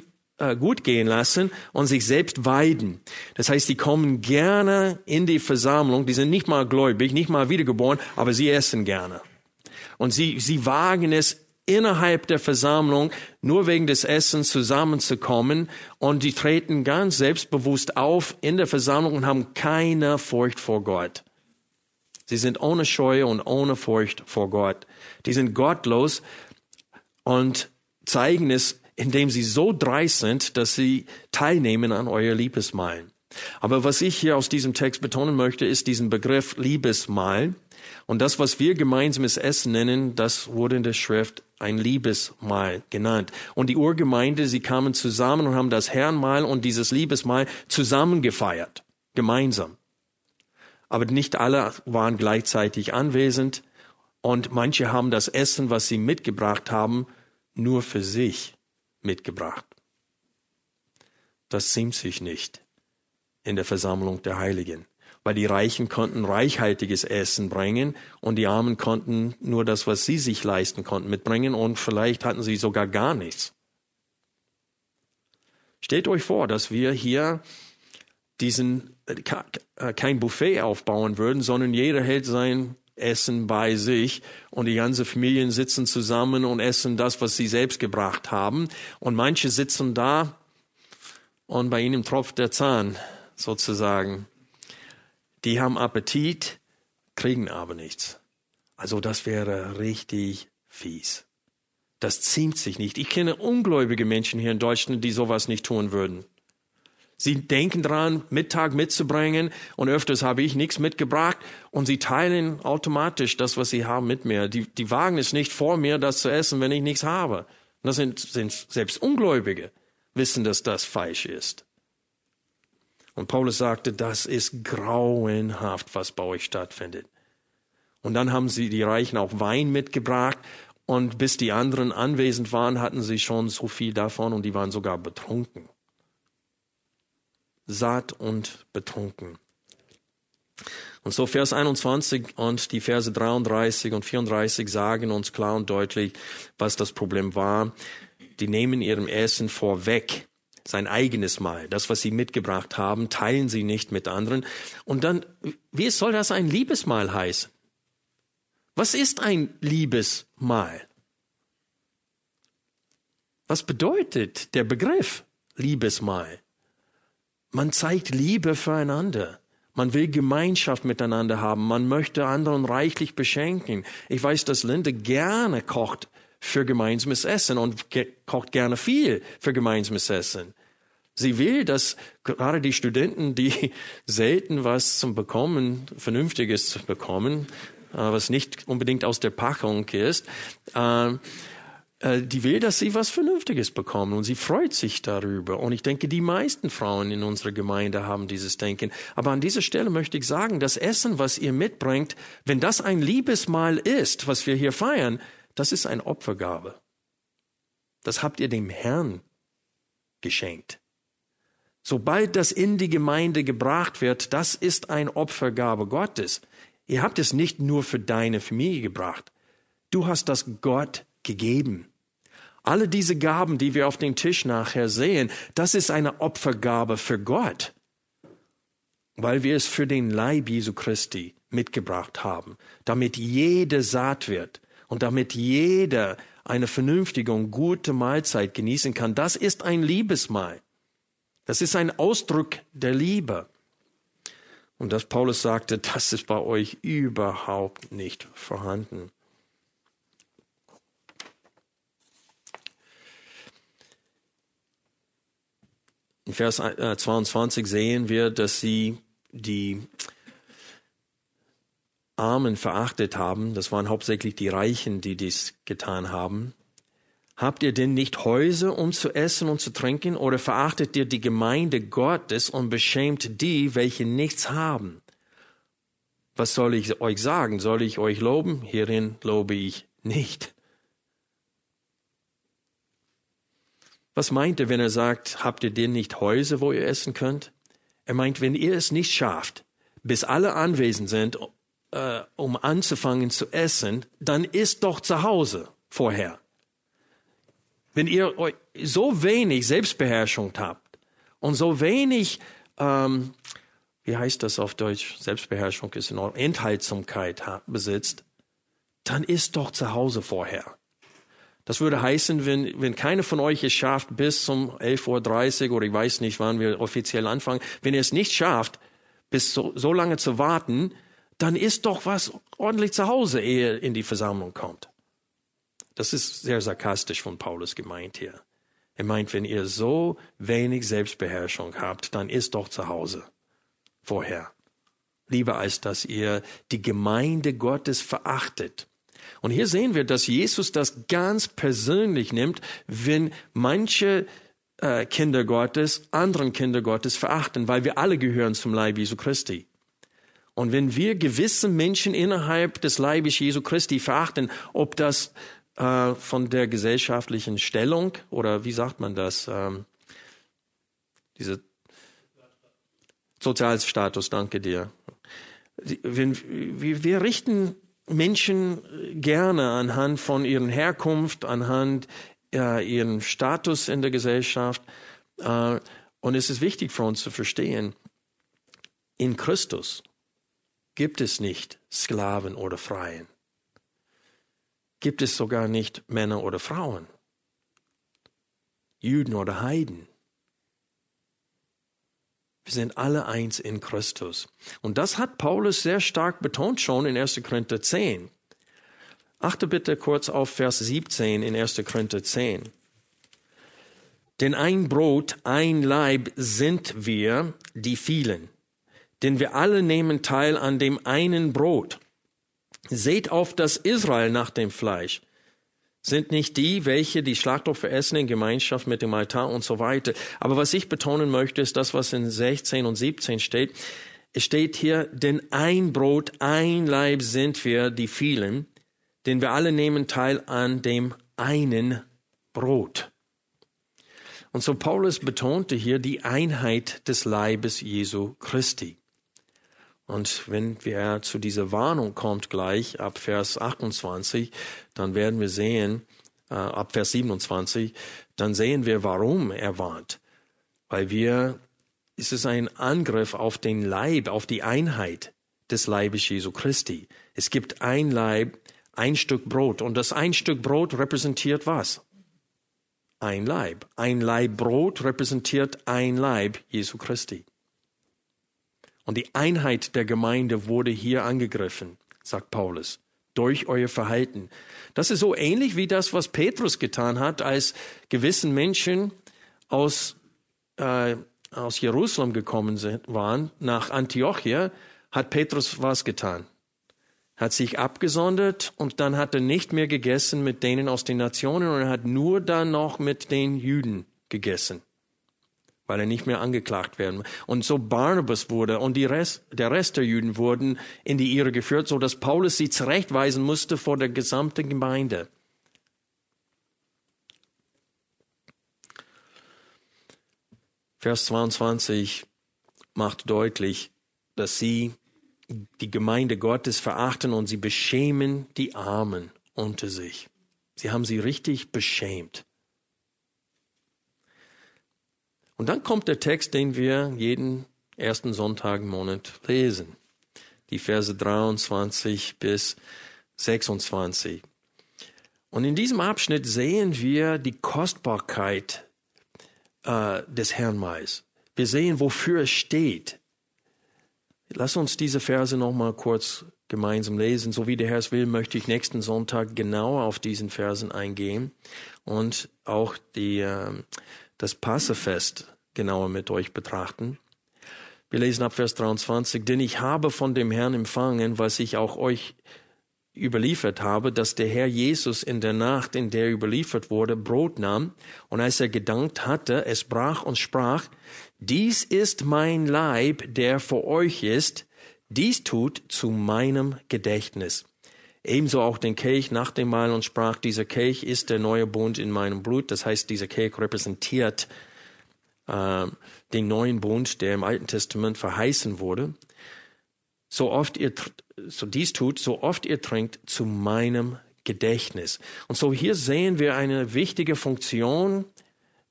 gut gehen lassen und sich selbst weiden. Das heißt, die kommen gerne in die Versammlung, die sind nicht mal gläubig, nicht mal wiedergeboren, aber sie essen gerne. Und sie, sie wagen es innerhalb der Versammlung nur wegen des Essens zusammenzukommen und die treten ganz selbstbewusst auf in der Versammlung und haben keine Furcht vor Gott. Sie sind ohne Scheu und ohne Furcht vor Gott. Die sind gottlos und zeigen es indem sie so dreist sind, dass sie teilnehmen an euer Liebesmahl. Aber was ich hier aus diesem Text betonen möchte, ist diesen Begriff Liebesmahl. Und das, was wir gemeinsames Essen nennen, das wurde in der Schrift ein Liebesmahl genannt. Und die Urgemeinde, sie kamen zusammen und haben das Herrnmahl und dieses Liebesmahl zusammen gefeiert. Gemeinsam. Aber nicht alle waren gleichzeitig anwesend und manche haben das Essen, was sie mitgebracht haben, nur für sich mitgebracht. Das ziemt sich nicht in der Versammlung der Heiligen, weil die Reichen konnten reichhaltiges Essen bringen und die Armen konnten nur das, was sie sich leisten konnten, mitbringen und vielleicht hatten sie sogar gar nichts. Stellt euch vor, dass wir hier diesen äh, kein Buffet aufbauen würden, sondern jeder hält sein Essen bei sich und die ganze Familien sitzen zusammen und essen das, was sie selbst gebracht haben. Und manche sitzen da und bei ihnen tropft der Zahn sozusagen. Die haben Appetit, kriegen aber nichts. Also das wäre richtig fies. Das ziemt sich nicht. Ich kenne ungläubige Menschen hier in Deutschland, die sowas nicht tun würden. Sie denken dran, Mittag mitzubringen und öfters habe ich nichts mitgebracht und sie teilen automatisch das, was sie haben, mit mir. Die, die wagen es nicht vor mir, das zu essen, wenn ich nichts habe. das sind, sind selbst Ungläubige, wissen, dass das falsch ist. Und Paulus sagte, das ist grauenhaft, was bei euch stattfindet. Und dann haben sie die Reichen auch Wein mitgebracht und bis die anderen anwesend waren, hatten sie schon so viel davon und die waren sogar betrunken satt und betrunken. Und so Vers 21 und die Verse 33 und 34 sagen uns klar und deutlich, was das Problem war. Die nehmen ihrem Essen vorweg sein eigenes Mahl, das, was sie mitgebracht haben, teilen sie nicht mit anderen. Und dann, wie soll das ein Liebesmahl heißen? Was ist ein Liebesmahl? Was bedeutet der Begriff Liebesmahl? Man zeigt Liebe füreinander. Man will Gemeinschaft miteinander haben. Man möchte anderen reichlich beschenken. Ich weiß, dass Linde gerne kocht für gemeinsames Essen und ge kocht gerne viel für gemeinsames Essen. Sie will, dass gerade die Studenten, die [LAUGHS] selten was zum Bekommen, Vernünftiges bekommen, äh, was nicht unbedingt aus der Packung ist, äh, die will, dass sie was Vernünftiges bekommen und sie freut sich darüber. Und ich denke, die meisten Frauen in unserer Gemeinde haben dieses Denken. Aber an dieser Stelle möchte ich sagen, das Essen, was ihr mitbringt, wenn das ein Liebesmahl ist, was wir hier feiern, das ist eine Opfergabe. Das habt ihr dem Herrn geschenkt. Sobald das in die Gemeinde gebracht wird, das ist eine Opfergabe Gottes. Ihr habt es nicht nur für deine Familie gebracht. Du hast das Gott gegeben. Alle diese Gaben, die wir auf dem Tisch nachher sehen, das ist eine Opfergabe für Gott, weil wir es für den Leib Jesu Christi mitgebracht haben, damit jeder satt wird und damit jeder eine vernünftige und gute Mahlzeit genießen kann. Das ist ein Liebesmahl. Das ist ein Ausdruck der Liebe. Und dass Paulus sagte, das ist bei euch überhaupt nicht vorhanden. In Vers 22 äh, sehen wir, dass sie die Armen verachtet haben. Das waren hauptsächlich die Reichen, die dies getan haben. Habt ihr denn nicht Häuser, um zu essen und zu trinken? Oder verachtet ihr die Gemeinde Gottes und beschämt die, welche nichts haben? Was soll ich euch sagen? Soll ich euch loben? Hierin lobe ich nicht. Was meint er, wenn er sagt, habt ihr denn nicht Häuser, wo ihr essen könnt? Er meint, wenn ihr es nicht schafft, bis alle anwesend sind, äh, um anzufangen zu essen, dann isst doch zu Hause vorher. Wenn ihr so wenig Selbstbeherrschung habt und so wenig, ähm, wie heißt das auf Deutsch, Selbstbeherrschung ist in Ordnung, Enthaltsamkeit besitzt, dann isst doch zu Hause vorher. Das würde heißen, wenn, wenn keiner von euch es schafft, bis zum 11.30 Uhr oder ich weiß nicht, wann wir offiziell anfangen, wenn ihr es nicht schafft, bis so, so lange zu warten, dann ist doch was ordentlich zu Hause, ehe in die Versammlung kommt. Das ist sehr sarkastisch von Paulus gemeint hier. Er meint, wenn ihr so wenig Selbstbeherrschung habt, dann ist doch zu Hause vorher. Lieber als dass ihr die Gemeinde Gottes verachtet und hier sehen wir, dass Jesus das ganz persönlich nimmt, wenn manche äh, Kinder Gottes anderen Kinder Gottes verachten, weil wir alle gehören zum Leib Jesu Christi. Und wenn wir gewisse Menschen innerhalb des Leibes Jesu Christi verachten, ob das äh, von der gesellschaftlichen Stellung oder wie sagt man das, ähm, diese Sozialstatus, danke dir. Wenn, wir, wir richten Menschen gerne anhand von ihren Herkunft, anhand äh, ihren Status in der Gesellschaft. Äh, und es ist wichtig für uns zu verstehen, in Christus gibt es nicht Sklaven oder Freien. Gibt es sogar nicht Männer oder Frauen. Juden oder Heiden. Wir sind alle eins in Christus. Und das hat Paulus sehr stark betont schon in 1. Korinther 10. Achte bitte kurz auf Vers 17 in 1. Korinther 10. Denn ein Brot, ein Leib sind wir, die vielen. Denn wir alle nehmen teil an dem einen Brot. Seht auf das Israel nach dem Fleisch. Sind nicht die, welche die Schlachtopfer essen in Gemeinschaft mit dem Altar und so weiter. Aber was ich betonen möchte, ist das, was in 16 und 17 steht. Es steht hier, denn ein Brot, ein Leib sind wir, die vielen, denn wir alle nehmen teil an dem einen Brot. Und so Paulus betonte hier die Einheit des Leibes Jesu Christi. Und wenn wir zu dieser Warnung kommt gleich ab Vers 28, dann werden wir sehen, äh, ab Vers 27, dann sehen wir, warum er warnt. Weil wir, es ist ein Angriff auf den Leib, auf die Einheit des Leibes Jesu Christi. Es gibt ein Leib, ein Stück Brot. Und das ein Stück Brot repräsentiert was? Ein Leib. Ein Leib Brot repräsentiert ein Leib Jesu Christi. Und die Einheit der Gemeinde wurde hier angegriffen, sagt Paulus, durch euer Verhalten. Das ist so ähnlich wie das, was Petrus getan hat, als gewissen Menschen aus, äh, aus Jerusalem gekommen sind, waren, nach Antiochia, hat Petrus was getan? Hat sich abgesondert und dann hat er nicht mehr gegessen mit denen aus den Nationen und er hat nur dann noch mit den Juden gegessen weil er nicht mehr angeklagt werden. Und so Barnabas wurde und Rest, der Rest der Juden wurden in die Irre geführt, so dass Paulus sie zurechtweisen musste vor der gesamten Gemeinde. Vers 22 macht deutlich, dass sie die Gemeinde Gottes verachten und sie beschämen die Armen unter sich. Sie haben sie richtig beschämt. Und dann kommt der Text, den wir jeden ersten Sonntag im Monat lesen. Die Verse 23 bis 26. Und in diesem Abschnitt sehen wir die Kostbarkeit äh, des Herrn Mais. Wir sehen, wofür es steht. Lass uns diese Verse nochmal kurz gemeinsam lesen. So wie der Herr es will, möchte ich nächsten Sonntag genauer auf diesen Versen eingehen und auch die, äh, das Passefest genauer mit euch betrachten. Wir lesen ab Vers 23, denn ich habe von dem Herrn empfangen, was ich auch euch überliefert habe, dass der Herr Jesus in der Nacht, in der er überliefert wurde, Brot nahm und als er gedankt hatte, es brach und sprach, dies ist mein Leib, der vor euch ist, dies tut zu meinem Gedächtnis. Ebenso auch den Kelch nach dem Mahl und sprach, dieser Kelch ist der neue Bund in meinem Blut. Das heißt, dieser Kelch repräsentiert äh, den neuen Bund, der im Alten Testament verheißen wurde. So oft ihr so dies tut, so oft ihr trinkt, zu meinem Gedächtnis. Und so hier sehen wir eine wichtige Funktion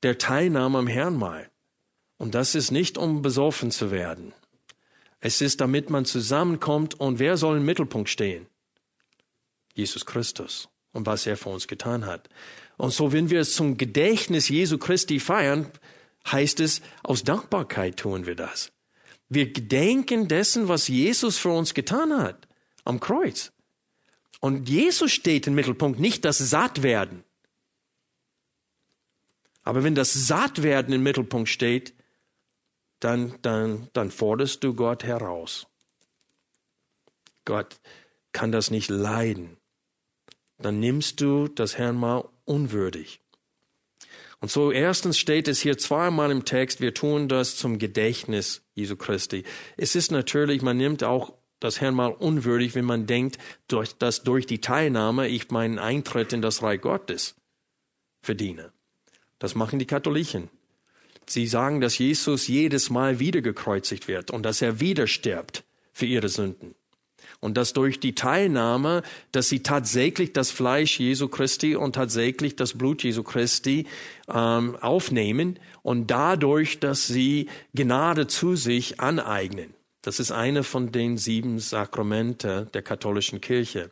der Teilnahme am Herrnmal. Und das ist nicht, um besoffen zu werden. Es ist, damit man zusammenkommt und wer soll im Mittelpunkt stehen? Jesus Christus und was er für uns getan hat. Und so, wenn wir es zum Gedächtnis Jesu Christi feiern, heißt es, aus Dankbarkeit tun wir das. Wir gedenken dessen, was Jesus für uns getan hat am Kreuz. Und Jesus steht im Mittelpunkt, nicht das Sattwerden. Aber wenn das Sattwerden im Mittelpunkt steht, dann, dann, dann forderst du Gott heraus. Gott kann das nicht leiden. Dann nimmst du das Herrn mal unwürdig. Und so erstens steht es hier zweimal im Text, wir tun das zum Gedächtnis Jesu Christi. Es ist natürlich, man nimmt auch das Herrn mal unwürdig, wenn man denkt, dass durch die Teilnahme ich meinen Eintritt in das Reich Gottes verdiene. Das machen die Katholiken. Sie sagen, dass Jesus jedes Mal wieder gekreuzigt wird und dass er wieder stirbt für ihre Sünden und dass durch die Teilnahme, dass sie tatsächlich das Fleisch Jesu Christi und tatsächlich das Blut Jesu Christi ähm, aufnehmen und dadurch, dass sie Gnade zu sich aneignen. Das ist eine von den sieben Sakramente der katholischen Kirche.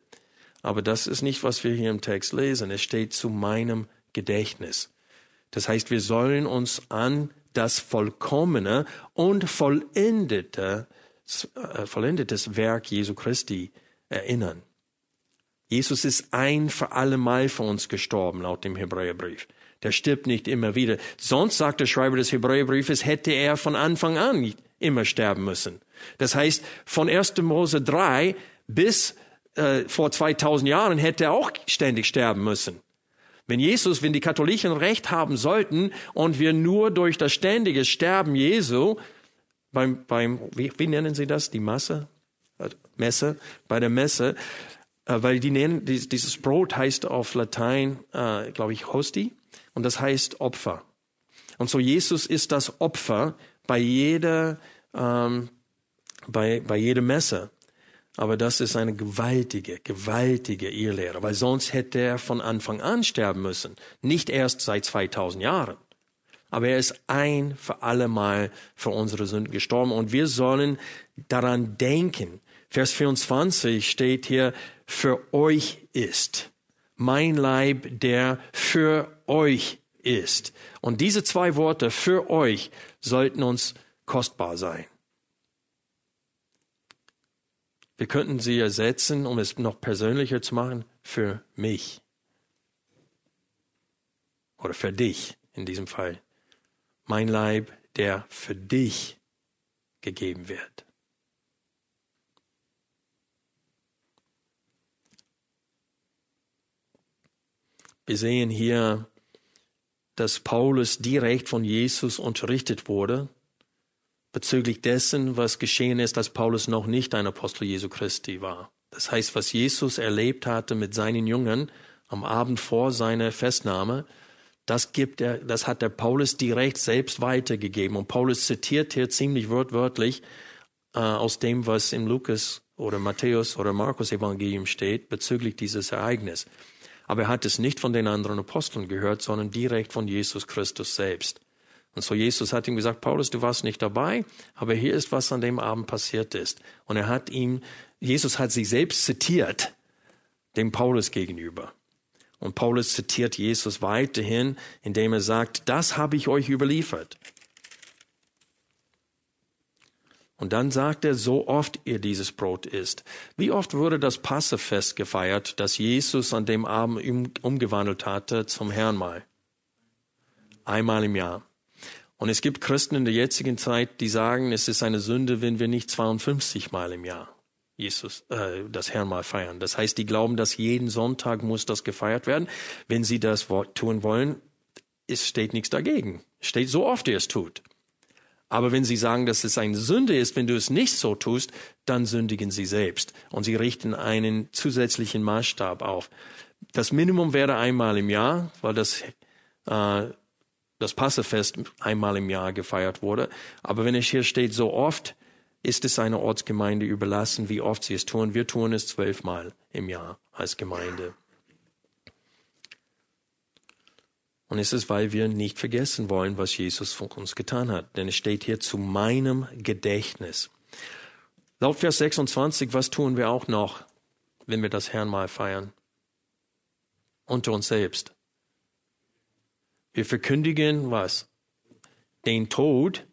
Aber das ist nicht, was wir hier im Text lesen. Es steht zu meinem Gedächtnis. Das heißt, wir sollen uns an das vollkommene und vollendete, vollendetes Werk Jesu Christi erinnern. Jesus ist ein für alle Mal für uns gestorben, laut dem Hebräerbrief. Der stirbt nicht immer wieder. Sonst, sagt der Schreiber des Hebräerbriefes, hätte er von Anfang an immer sterben müssen. Das heißt, von 1. Mose 3 bis äh, vor 2000 Jahren hätte er auch ständig sterben müssen. Wenn Jesus, wenn die Katholiken Recht haben sollten und wir nur durch das ständige Sterben Jesu beim, beim wie, wie nennen Sie das, die Masse? Messe, bei der Messe, äh, weil die nennen, dieses Brot heißt auf Latein, äh, glaube ich, Hosti, und das heißt Opfer. Und so Jesus ist das Opfer bei jeder, ähm, bei, bei jeder Messe. Aber das ist eine gewaltige, gewaltige Irrlehre, weil sonst hätte er von Anfang an sterben müssen. Nicht erst seit 2000 Jahren. Aber er ist ein für alle Mal für unsere Sünden gestorben und wir sollen daran denken. Vers 24 steht hier, für euch ist. Mein Leib, der für euch ist. Und diese zwei Worte für euch sollten uns kostbar sein. Wir könnten sie ersetzen, um es noch persönlicher zu machen, für mich. Oder für dich in diesem Fall. Mein Leib, der für dich gegeben wird. Wir sehen hier, dass Paulus direkt von Jesus unterrichtet wurde bezüglich dessen, was geschehen ist, als Paulus noch nicht ein Apostel Jesu Christi war. Das heißt, was Jesus erlebt hatte mit seinen Jüngern am Abend vor seiner Festnahme, das gibt er, das hat der Paulus direkt selbst weitergegeben. Und Paulus zitiert hier ziemlich wortwörtlich äh, aus dem, was im Lukas oder Matthäus oder Markus Evangelium steht bezüglich dieses Ereignis. Aber er hat es nicht von den anderen Aposteln gehört, sondern direkt von Jesus Christus selbst. Und so Jesus hat ihm gesagt, Paulus, du warst nicht dabei, aber hier ist, was an dem Abend passiert ist. Und er hat ihm, Jesus hat sich selbst zitiert, dem Paulus gegenüber. Und Paulus zitiert Jesus weiterhin, indem er sagt, das habe ich euch überliefert. Und dann sagt er, so oft ihr dieses Brot isst. Wie oft wurde das Passefest gefeiert, das Jesus an dem Abend umgewandelt hatte zum Herrnmal? Einmal im Jahr. Und es gibt Christen in der jetzigen Zeit, die sagen, es ist eine Sünde, wenn wir nicht 52 Mal im Jahr Jesus, äh, das Herrnmal feiern. Das heißt, die glauben, dass jeden Sonntag muss das gefeiert werden. Wenn sie das tun wollen, es steht nichts dagegen. Es steht so oft ihr es tut. Aber wenn sie sagen, dass es eine Sünde ist, wenn du es nicht so tust, dann sündigen sie selbst. Und sie richten einen zusätzlichen Maßstab auf. Das Minimum wäre einmal im Jahr, weil das äh, das Passefest einmal im Jahr gefeiert wurde. Aber wenn es hier steht, so oft, ist es einer Ortsgemeinde überlassen, wie oft sie es tun. Wir tun es zwölfmal im Jahr als Gemeinde. Und es ist, weil wir nicht vergessen wollen, was Jesus für uns getan hat. Denn es steht hier zu meinem Gedächtnis. Laut Vers 26, was tun wir auch noch, wenn wir das Herrn mal feiern? Unter uns selbst. Wir verkündigen was? Den Tod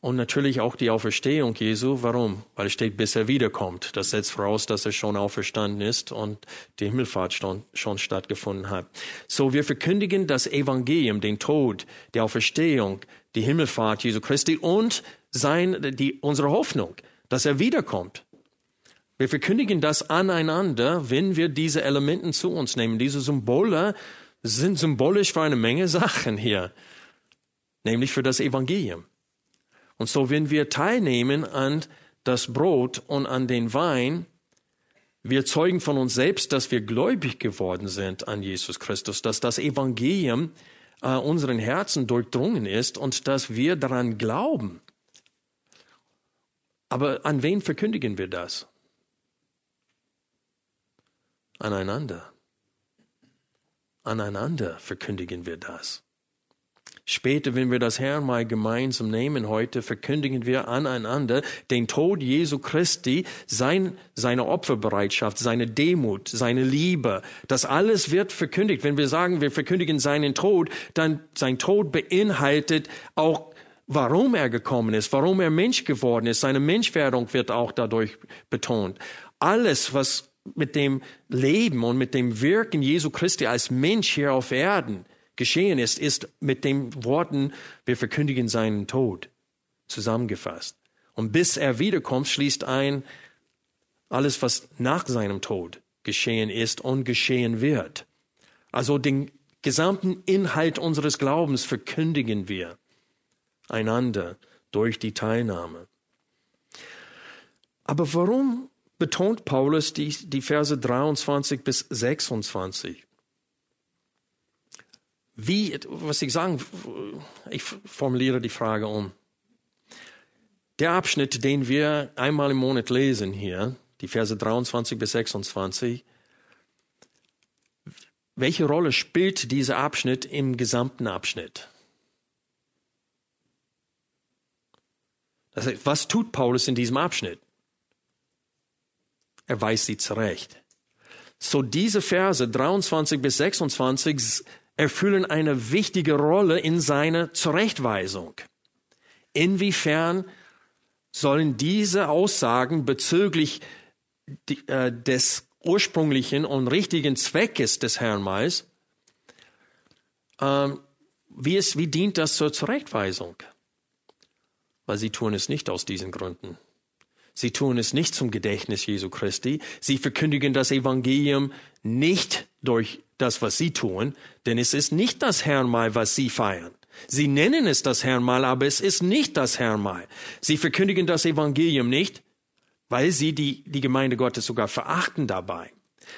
und natürlich auch die Auferstehung Jesu. Warum? Weil es steht, bis er wiederkommt. Das setzt voraus, dass er schon auferstanden ist und die Himmelfahrt schon, schon stattgefunden hat. So, wir verkündigen das Evangelium, den Tod, die Auferstehung, die Himmelfahrt Jesu Christi und sein, die, unsere Hoffnung, dass er wiederkommt. Wir verkündigen das aneinander, wenn wir diese Elementen zu uns nehmen, diese Symbole sind symbolisch für eine Menge Sachen hier, nämlich für das Evangelium. Und so, wenn wir teilnehmen an das Brot und an den Wein, wir zeugen von uns selbst, dass wir gläubig geworden sind an Jesus Christus, dass das Evangelium äh, unseren Herzen durchdrungen ist und dass wir daran glauben. Aber an wen verkündigen wir das? Aneinander aneinander verkündigen wir das. Später, wenn wir das Herrn mal gemeinsam nehmen heute, verkündigen wir aneinander den Tod Jesu Christi, sein, seine Opferbereitschaft, seine Demut, seine Liebe. Das alles wird verkündigt. Wenn wir sagen, wir verkündigen seinen Tod, dann sein Tod beinhaltet auch warum er gekommen ist, warum er Mensch geworden ist. Seine Menschwerdung wird auch dadurch betont. Alles, was mit dem Leben und mit dem Wirken Jesu Christi als Mensch hier auf Erden geschehen ist, ist mit den Worten, wir verkündigen seinen Tod zusammengefasst. Und bis er wiederkommt, schließt ein alles, was nach seinem Tod geschehen ist und geschehen wird. Also den gesamten Inhalt unseres Glaubens verkündigen wir einander durch die Teilnahme. Aber warum betont Paulus die, die Verse 23 bis 26? Wie, was ich sagen, ich formuliere die Frage um. Der Abschnitt, den wir einmal im Monat lesen hier, die Verse 23 bis 26, welche Rolle spielt dieser Abschnitt im gesamten Abschnitt? Das heißt, was tut Paulus in diesem Abschnitt? Er weist sie zurecht. So diese Verse 23 bis 26 erfüllen eine wichtige Rolle in seiner Zurechtweisung. Inwiefern sollen diese Aussagen bezüglich äh, des ursprünglichen und richtigen Zweckes des Herrn Mais, ähm, wie, es, wie dient das zur Zurechtweisung? Weil sie tun es nicht aus diesen Gründen. Sie tun es nicht zum Gedächtnis Jesu Christi. Sie verkündigen das Evangelium nicht durch das, was sie tun, denn es ist nicht das Herrnmal, was sie feiern. Sie nennen es das Herrnmal, aber es ist nicht das Herrnmal. Sie verkündigen das Evangelium nicht, weil sie die, die Gemeinde Gottes sogar verachten dabei.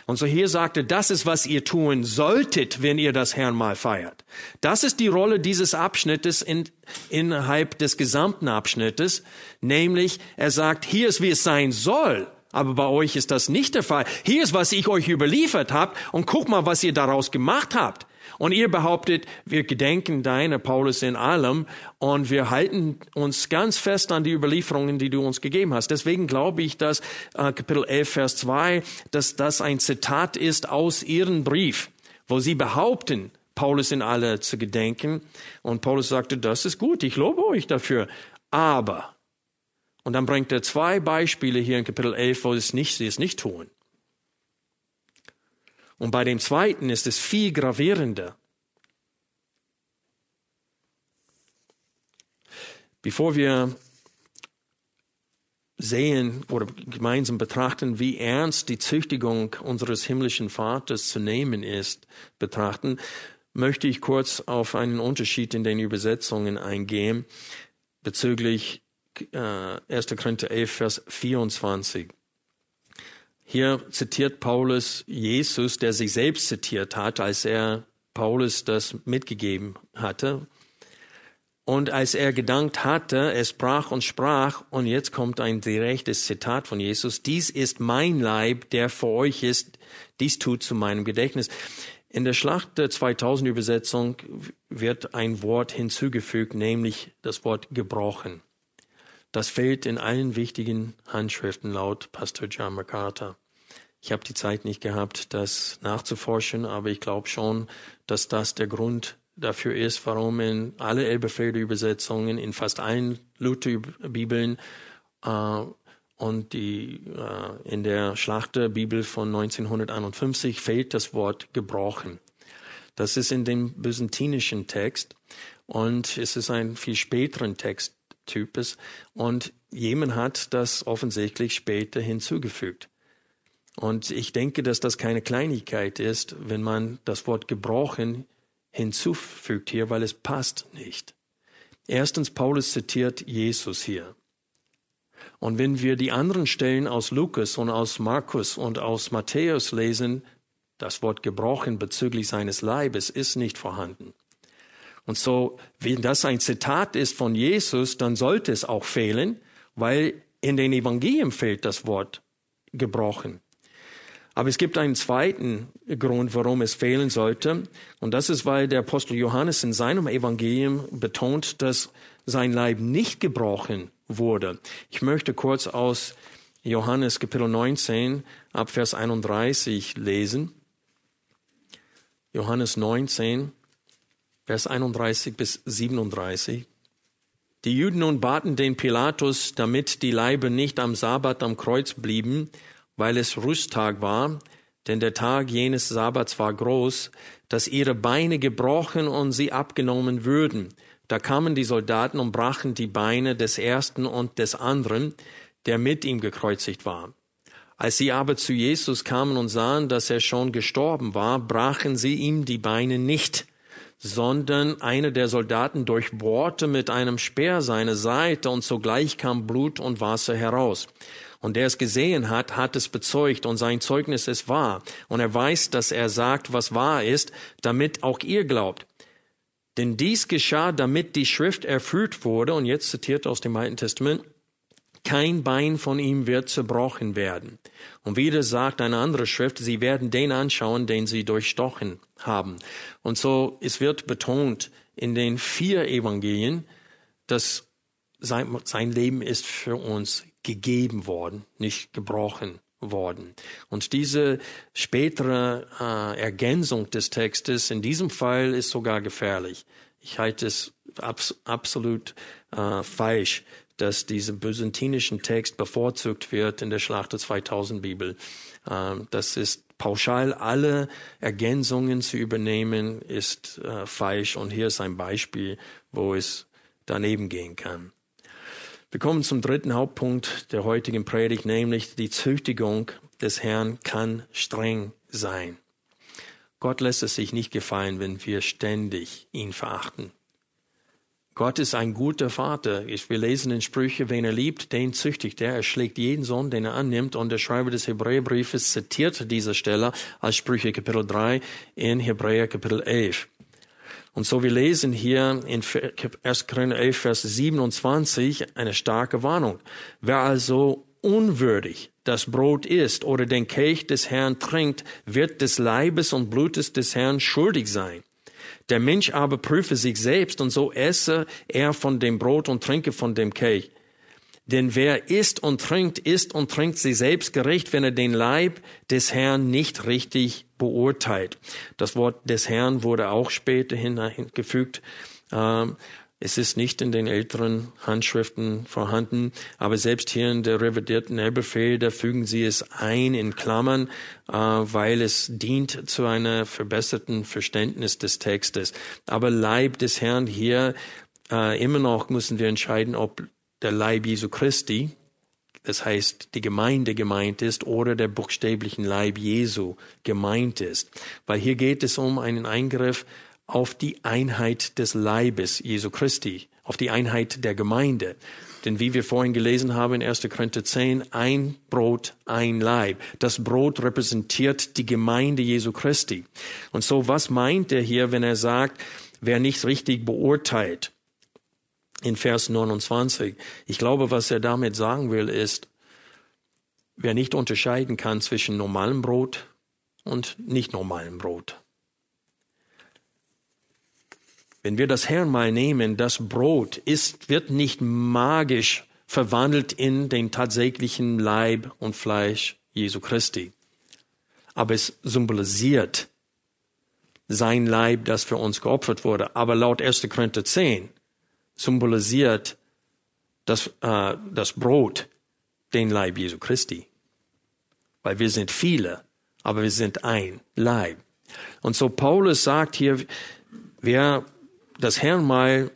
Und so hier sagte, das ist, was ihr tun solltet, wenn ihr das Herrnmal feiert. Das ist die Rolle dieses Abschnittes in, innerhalb des gesamten Abschnittes, nämlich er sagt, hier ist, wie es sein soll. Aber bei euch ist das nicht der Fall. Hier ist, was ich euch überliefert habe und guck mal, was ihr daraus gemacht habt. Und ihr behauptet, wir gedenken deiner, Paulus, in allem und wir halten uns ganz fest an die Überlieferungen, die du uns gegeben hast. Deswegen glaube ich, dass äh, Kapitel 11, Vers 2, dass das ein Zitat ist aus ihrem Brief, wo sie behaupten, Paulus in alle zu gedenken. Und Paulus sagte, das ist gut, ich lobe euch dafür. Aber und dann bringt er zwei Beispiele hier in Kapitel 11, wo es nicht, sie es nicht tun. Und bei dem zweiten ist es viel gravierender. Bevor wir sehen oder gemeinsam betrachten, wie ernst die Züchtigung unseres himmlischen Vaters zu nehmen ist, betrachten, möchte ich kurz auf einen Unterschied in den Übersetzungen eingehen bezüglich 1. Äh, Korinther 11, Vers 24. Hier zitiert Paulus Jesus, der sich selbst zitiert hat, als er Paulus das mitgegeben hatte. Und als er gedankt hatte, er sprach und sprach, und jetzt kommt ein direktes Zitat von Jesus, dies ist mein Leib, der für euch ist, dies tut zu meinem Gedächtnis. In der Schlacht der 2000 Übersetzung wird ein Wort hinzugefügt, nämlich das Wort gebrochen. Das fehlt in allen wichtigen Handschriften laut Pastor John MacArthur. Ich habe die Zeit nicht gehabt, das nachzuforschen, aber ich glaube schon, dass das der Grund dafür ist, warum in alle Elberfelder Übersetzungen, in fast allen Lutherbibeln äh, und die, äh, in der Schlachterbibel von 1951 fehlt das Wort gebrochen. Das ist in dem byzantinischen Text und es ist ein viel späteren Text Types. Und jemand hat das offensichtlich später hinzugefügt. Und ich denke, dass das keine Kleinigkeit ist, wenn man das Wort gebrochen hinzufügt hier, weil es passt nicht. Erstens, Paulus zitiert Jesus hier. Und wenn wir die anderen Stellen aus Lukas und aus Markus und aus Matthäus lesen, das Wort gebrochen bezüglich seines Leibes ist nicht vorhanden. Und so, wenn das ein Zitat ist von Jesus, dann sollte es auch fehlen, weil in den Evangelien fehlt das Wort gebrochen. Aber es gibt einen zweiten Grund, warum es fehlen sollte. Und das ist, weil der Apostel Johannes in seinem Evangelium betont, dass sein Leib nicht gebrochen wurde. Ich möchte kurz aus Johannes Kapitel 19 ab Vers 31 lesen. Johannes 19, Vers 31 bis 37. Die Juden nun baten den Pilatus, damit die Leibe nicht am Sabbat am Kreuz blieben, weil es Rüsttag war, denn der Tag jenes Sabbats war groß, dass ihre Beine gebrochen und sie abgenommen würden. Da kamen die Soldaten und brachen die Beine des ersten und des anderen, der mit ihm gekreuzigt war. Als sie aber zu Jesus kamen und sahen, dass er schon gestorben war, brachen sie ihm die Beine nicht, sondern einer der Soldaten durchbohrte mit einem Speer seine Seite und sogleich kam Blut und Wasser heraus. Und der es gesehen hat, hat es bezeugt und sein Zeugnis ist wahr. Und er weiß, dass er sagt, was wahr ist, damit auch ihr glaubt. Denn dies geschah, damit die Schrift erfüllt wurde, und jetzt zitiert aus dem Alten Testament, kein Bein von ihm wird zerbrochen werden. Und wieder sagt eine andere Schrift, sie werden den anschauen, den sie durchstochen haben. Und so, es wird betont in den vier Evangelien, dass sein, sein Leben ist für uns gegeben worden, nicht gebrochen worden. Und diese spätere äh, Ergänzung des Textes in diesem Fall ist sogar gefährlich. Ich halte es abs absolut äh, falsch, dass dieser byzantinischen Text bevorzugt wird in der Schlacht der 2000 Bibel. Äh, das ist pauschal alle Ergänzungen zu übernehmen, ist äh, falsch. Und hier ist ein Beispiel, wo es daneben gehen kann. Wir kommen zum dritten Hauptpunkt der heutigen Predigt, nämlich die Züchtigung des Herrn kann streng sein. Gott lässt es sich nicht gefallen, wenn wir ständig ihn verachten. Gott ist ein guter Vater. Wir lesen in Sprüche, wen er liebt, den züchtigt er. Er schlägt jeden Sohn, den er annimmt. Und der Schreiber des Hebräerbriefes zitiert diese Stelle als Sprüche Kapitel 3 in Hebräer Kapitel 11. Und so wir lesen hier in 1. Korinther 11, Vers 27 eine starke Warnung. Wer also unwürdig das Brot isst oder den Kelch des Herrn trinkt, wird des Leibes und Blutes des Herrn schuldig sein. Der Mensch aber prüfe sich selbst und so esse er von dem Brot und trinke von dem Kelch. Denn wer isst und trinkt, isst und trinkt sich selbst gerecht, wenn er den Leib des Herrn nicht richtig beurteilt. Das Wort des Herrn wurde auch später hingefügt. Ähm, es ist nicht in den älteren Handschriften vorhanden, aber selbst hier in der revidierten Elberfehl, da fügen sie es ein in Klammern, äh, weil es dient zu einer verbesserten Verständnis des Textes. Aber Leib des Herrn hier, äh, immer noch müssen wir entscheiden, ob der Leib Jesu Christi, das heißt die Gemeinde gemeint ist oder der buchstäblichen Leib Jesu gemeint ist. Weil hier geht es um einen Eingriff auf die Einheit des Leibes Jesu Christi, auf die Einheit der Gemeinde. Denn wie wir vorhin gelesen haben in 1. Korinther 10, ein Brot, ein Leib. Das Brot repräsentiert die Gemeinde Jesu Christi. Und so, was meint er hier, wenn er sagt, wer nicht richtig beurteilt? in Vers 29. Ich glaube, was er damit sagen will, ist, wer nicht unterscheiden kann zwischen normalem Brot und nicht normalem Brot. Wenn wir das Herrn nehmen, das Brot ist, wird nicht magisch verwandelt in den tatsächlichen Leib und Fleisch Jesu Christi. Aber es symbolisiert sein Leib, das für uns geopfert wurde. Aber laut 1. Korinther 10 symbolisiert das, äh, das Brot den Leib Jesu Christi. Weil wir sind viele, aber wir sind ein Leib. Und so Paulus sagt hier, wer das Herrn mal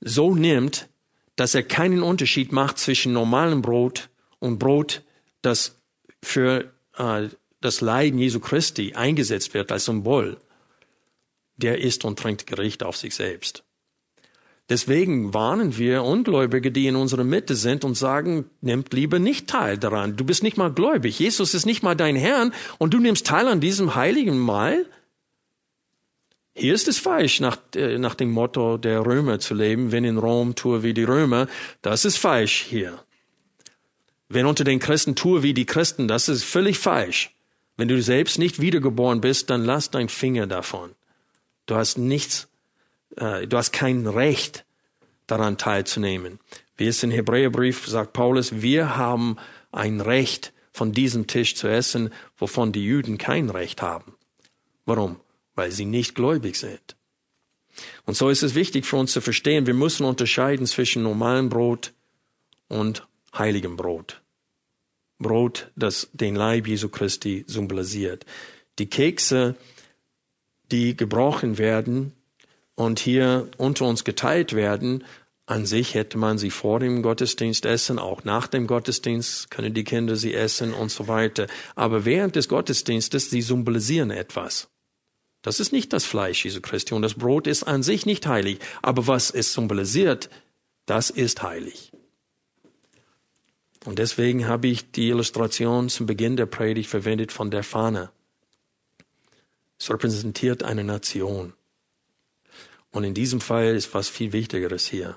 so nimmt, dass er keinen Unterschied macht zwischen normalem Brot und Brot, das für äh, das Leiden Jesu Christi eingesetzt wird als Symbol, der isst und trinkt Gericht auf sich selbst. Deswegen warnen wir Ungläubige, die in unserer Mitte sind und sagen, nimmt lieber nicht teil daran. Du bist nicht mal gläubig. Jesus ist nicht mal dein Herrn und du nimmst teil an diesem heiligen Mahl. Hier ist es falsch, nach, äh, nach dem Motto der Römer zu leben. Wenn in Rom, tue wie die Römer. Das ist falsch hier. Wenn unter den Christen, tue wie die Christen. Das ist völlig falsch. Wenn du selbst nicht wiedergeboren bist, dann lass dein Finger davon. Du hast nichts, äh, du hast kein Recht daran teilzunehmen. Wie es im Hebräerbrief sagt Paulus, wir haben ein Recht, von diesem Tisch zu essen, wovon die Juden kein Recht haben. Warum? Weil sie nicht gläubig sind. Und so ist es wichtig für uns zu verstehen, wir müssen unterscheiden zwischen normalem Brot und heiligem Brot. Brot, das den Leib Jesu Christi symbolisiert. Die Kekse, die gebrochen werden und hier unter uns geteilt werden, an sich hätte man sie vor dem Gottesdienst essen, auch nach dem Gottesdienst können die Kinder sie essen und so weiter. Aber während des Gottesdienstes, sie symbolisieren etwas. Das ist nicht das Fleisch Jesu Christi und das Brot ist an sich nicht heilig. Aber was es symbolisiert, das ist heilig. Und deswegen habe ich die Illustration zum Beginn der Predigt verwendet von der Fahne. Es repräsentiert eine Nation. Und in diesem Fall ist was viel Wichtigeres hier.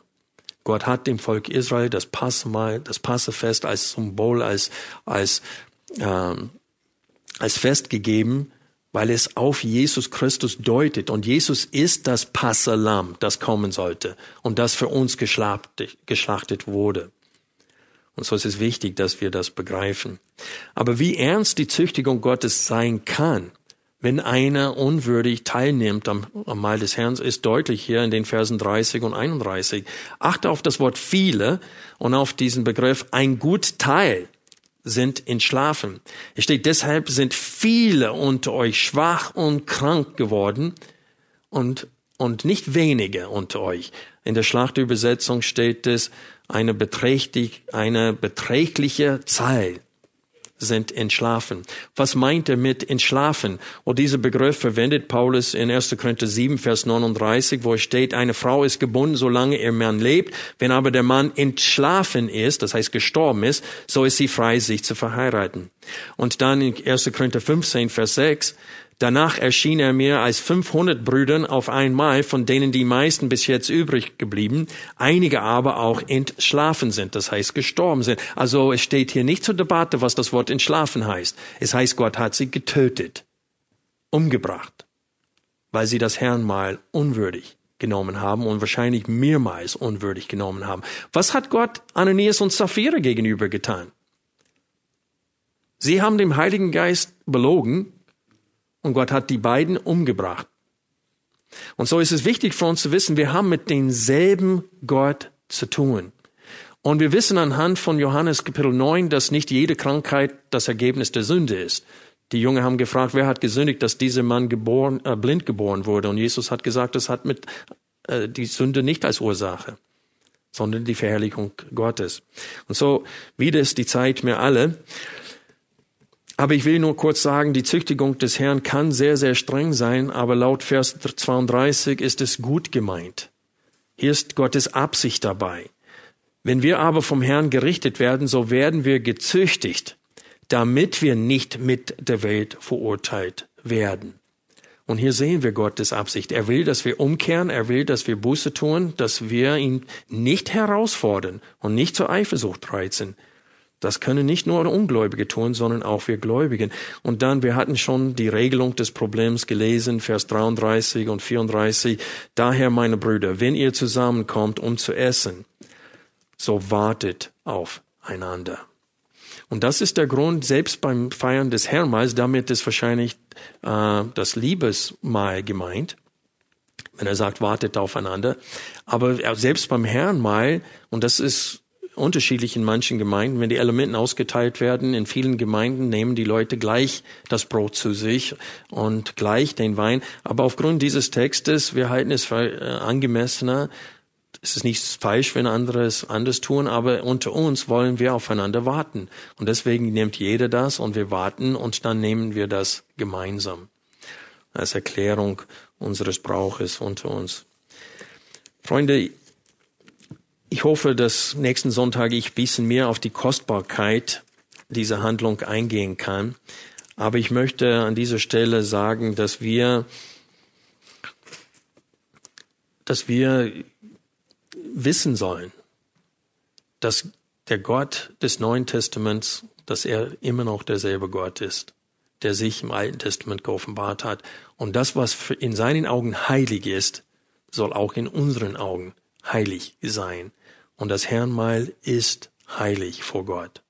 Gott hat dem Volk Israel das Passmal, das Passefest als Symbol, als, als, ähm, als Fest gegeben, weil es auf Jesus Christus deutet. Und Jesus ist das Passalam, das kommen sollte und das für uns geschlachtet, wurde. Und so ist es wichtig, dass wir das begreifen. Aber wie ernst die Züchtigung Gottes sein kann, wenn einer unwürdig teilnimmt am, am Mahl des Herrn, ist deutlich hier in den Versen 30 und 31. Achte auf das Wort viele und auf diesen Begriff ein gut Teil sind entschlafen. Es steht, deshalb sind viele unter euch schwach und krank geworden und, und nicht wenige unter euch. In der Schlachtübersetzung steht es, eine, beträchtlich, eine beträchtliche Zahl sind entschlafen. Was meint er mit entschlafen? Und dieser Begriff verwendet Paulus in 1. Korinther 7, Vers 39, wo es steht, eine Frau ist gebunden, solange ihr Mann lebt. Wenn aber der Mann entschlafen ist, das heißt gestorben ist, so ist sie frei, sich zu verheiraten. Und dann in 1. Korinther 15, Vers 6, Danach erschien er mir als 500 Brüdern auf einmal, von denen die meisten bis jetzt übrig geblieben, einige aber auch entschlafen sind, das heißt gestorben sind. Also es steht hier nicht zur Debatte, was das Wort entschlafen heißt. Es heißt, Gott hat sie getötet, umgebracht, weil sie das Herrnmal unwürdig genommen haben und wahrscheinlich mehrmals unwürdig genommen haben. Was hat Gott Ananias und Sapphira gegenüber getan? Sie haben dem Heiligen Geist belogen und Gott hat die beiden umgebracht. Und so ist es wichtig für uns zu wissen, wir haben mit demselben Gott zu tun. Und wir wissen anhand von Johannes Kapitel 9, dass nicht jede Krankheit das Ergebnis der Sünde ist. Die Jungen haben gefragt, wer hat gesündigt, dass dieser Mann geboren, äh, blind geboren wurde? Und Jesus hat gesagt, das hat mit äh, die Sünde nicht als Ursache, sondern die Verherrlichung Gottes. Und so wieder ist die Zeit mir alle. Aber ich will nur kurz sagen, die Züchtigung des Herrn kann sehr, sehr streng sein, aber laut Vers 32 ist es gut gemeint. Hier ist Gottes Absicht dabei. Wenn wir aber vom Herrn gerichtet werden, so werden wir gezüchtigt, damit wir nicht mit der Welt verurteilt werden. Und hier sehen wir Gottes Absicht. Er will, dass wir umkehren, er will, dass wir Buße tun, dass wir ihn nicht herausfordern und nicht zur Eifersucht reizen. Das können nicht nur Ungläubige tun, sondern auch wir Gläubigen. Und dann, wir hatten schon die Regelung des Problems gelesen, Vers 33 und 34. Daher, meine Brüder, wenn ihr zusammenkommt, um zu essen, so wartet aufeinander. Und das ist der Grund, selbst beim Feiern des Herrnmahls, damit ist wahrscheinlich äh, das Liebesmahl gemeint, wenn er sagt, wartet aufeinander. Aber selbst beim Herrnmahl, und das ist unterschiedlich in manchen Gemeinden. Wenn die Elementen ausgeteilt werden, in vielen Gemeinden nehmen die Leute gleich das Brot zu sich und gleich den Wein. Aber aufgrund dieses Textes, wir halten es für äh, angemessener, es ist nicht falsch, wenn andere es anders tun, aber unter uns wollen wir aufeinander warten. Und deswegen nimmt jeder das und wir warten und dann nehmen wir das gemeinsam als Erklärung unseres Brauches unter uns. Freunde, ich hoffe, dass nächsten Sonntag ich ein bisschen mehr auf die Kostbarkeit dieser Handlung eingehen kann. Aber ich möchte an dieser Stelle sagen, dass wir, dass wir wissen sollen, dass der Gott des Neuen Testaments, dass er immer noch derselbe Gott ist. der sich im Alten Testament geoffenbart hat. Und das, was in seinen Augen heilig ist, soll auch in unseren Augen heilig sein. Und das Herrnmal ist heilig vor Gott.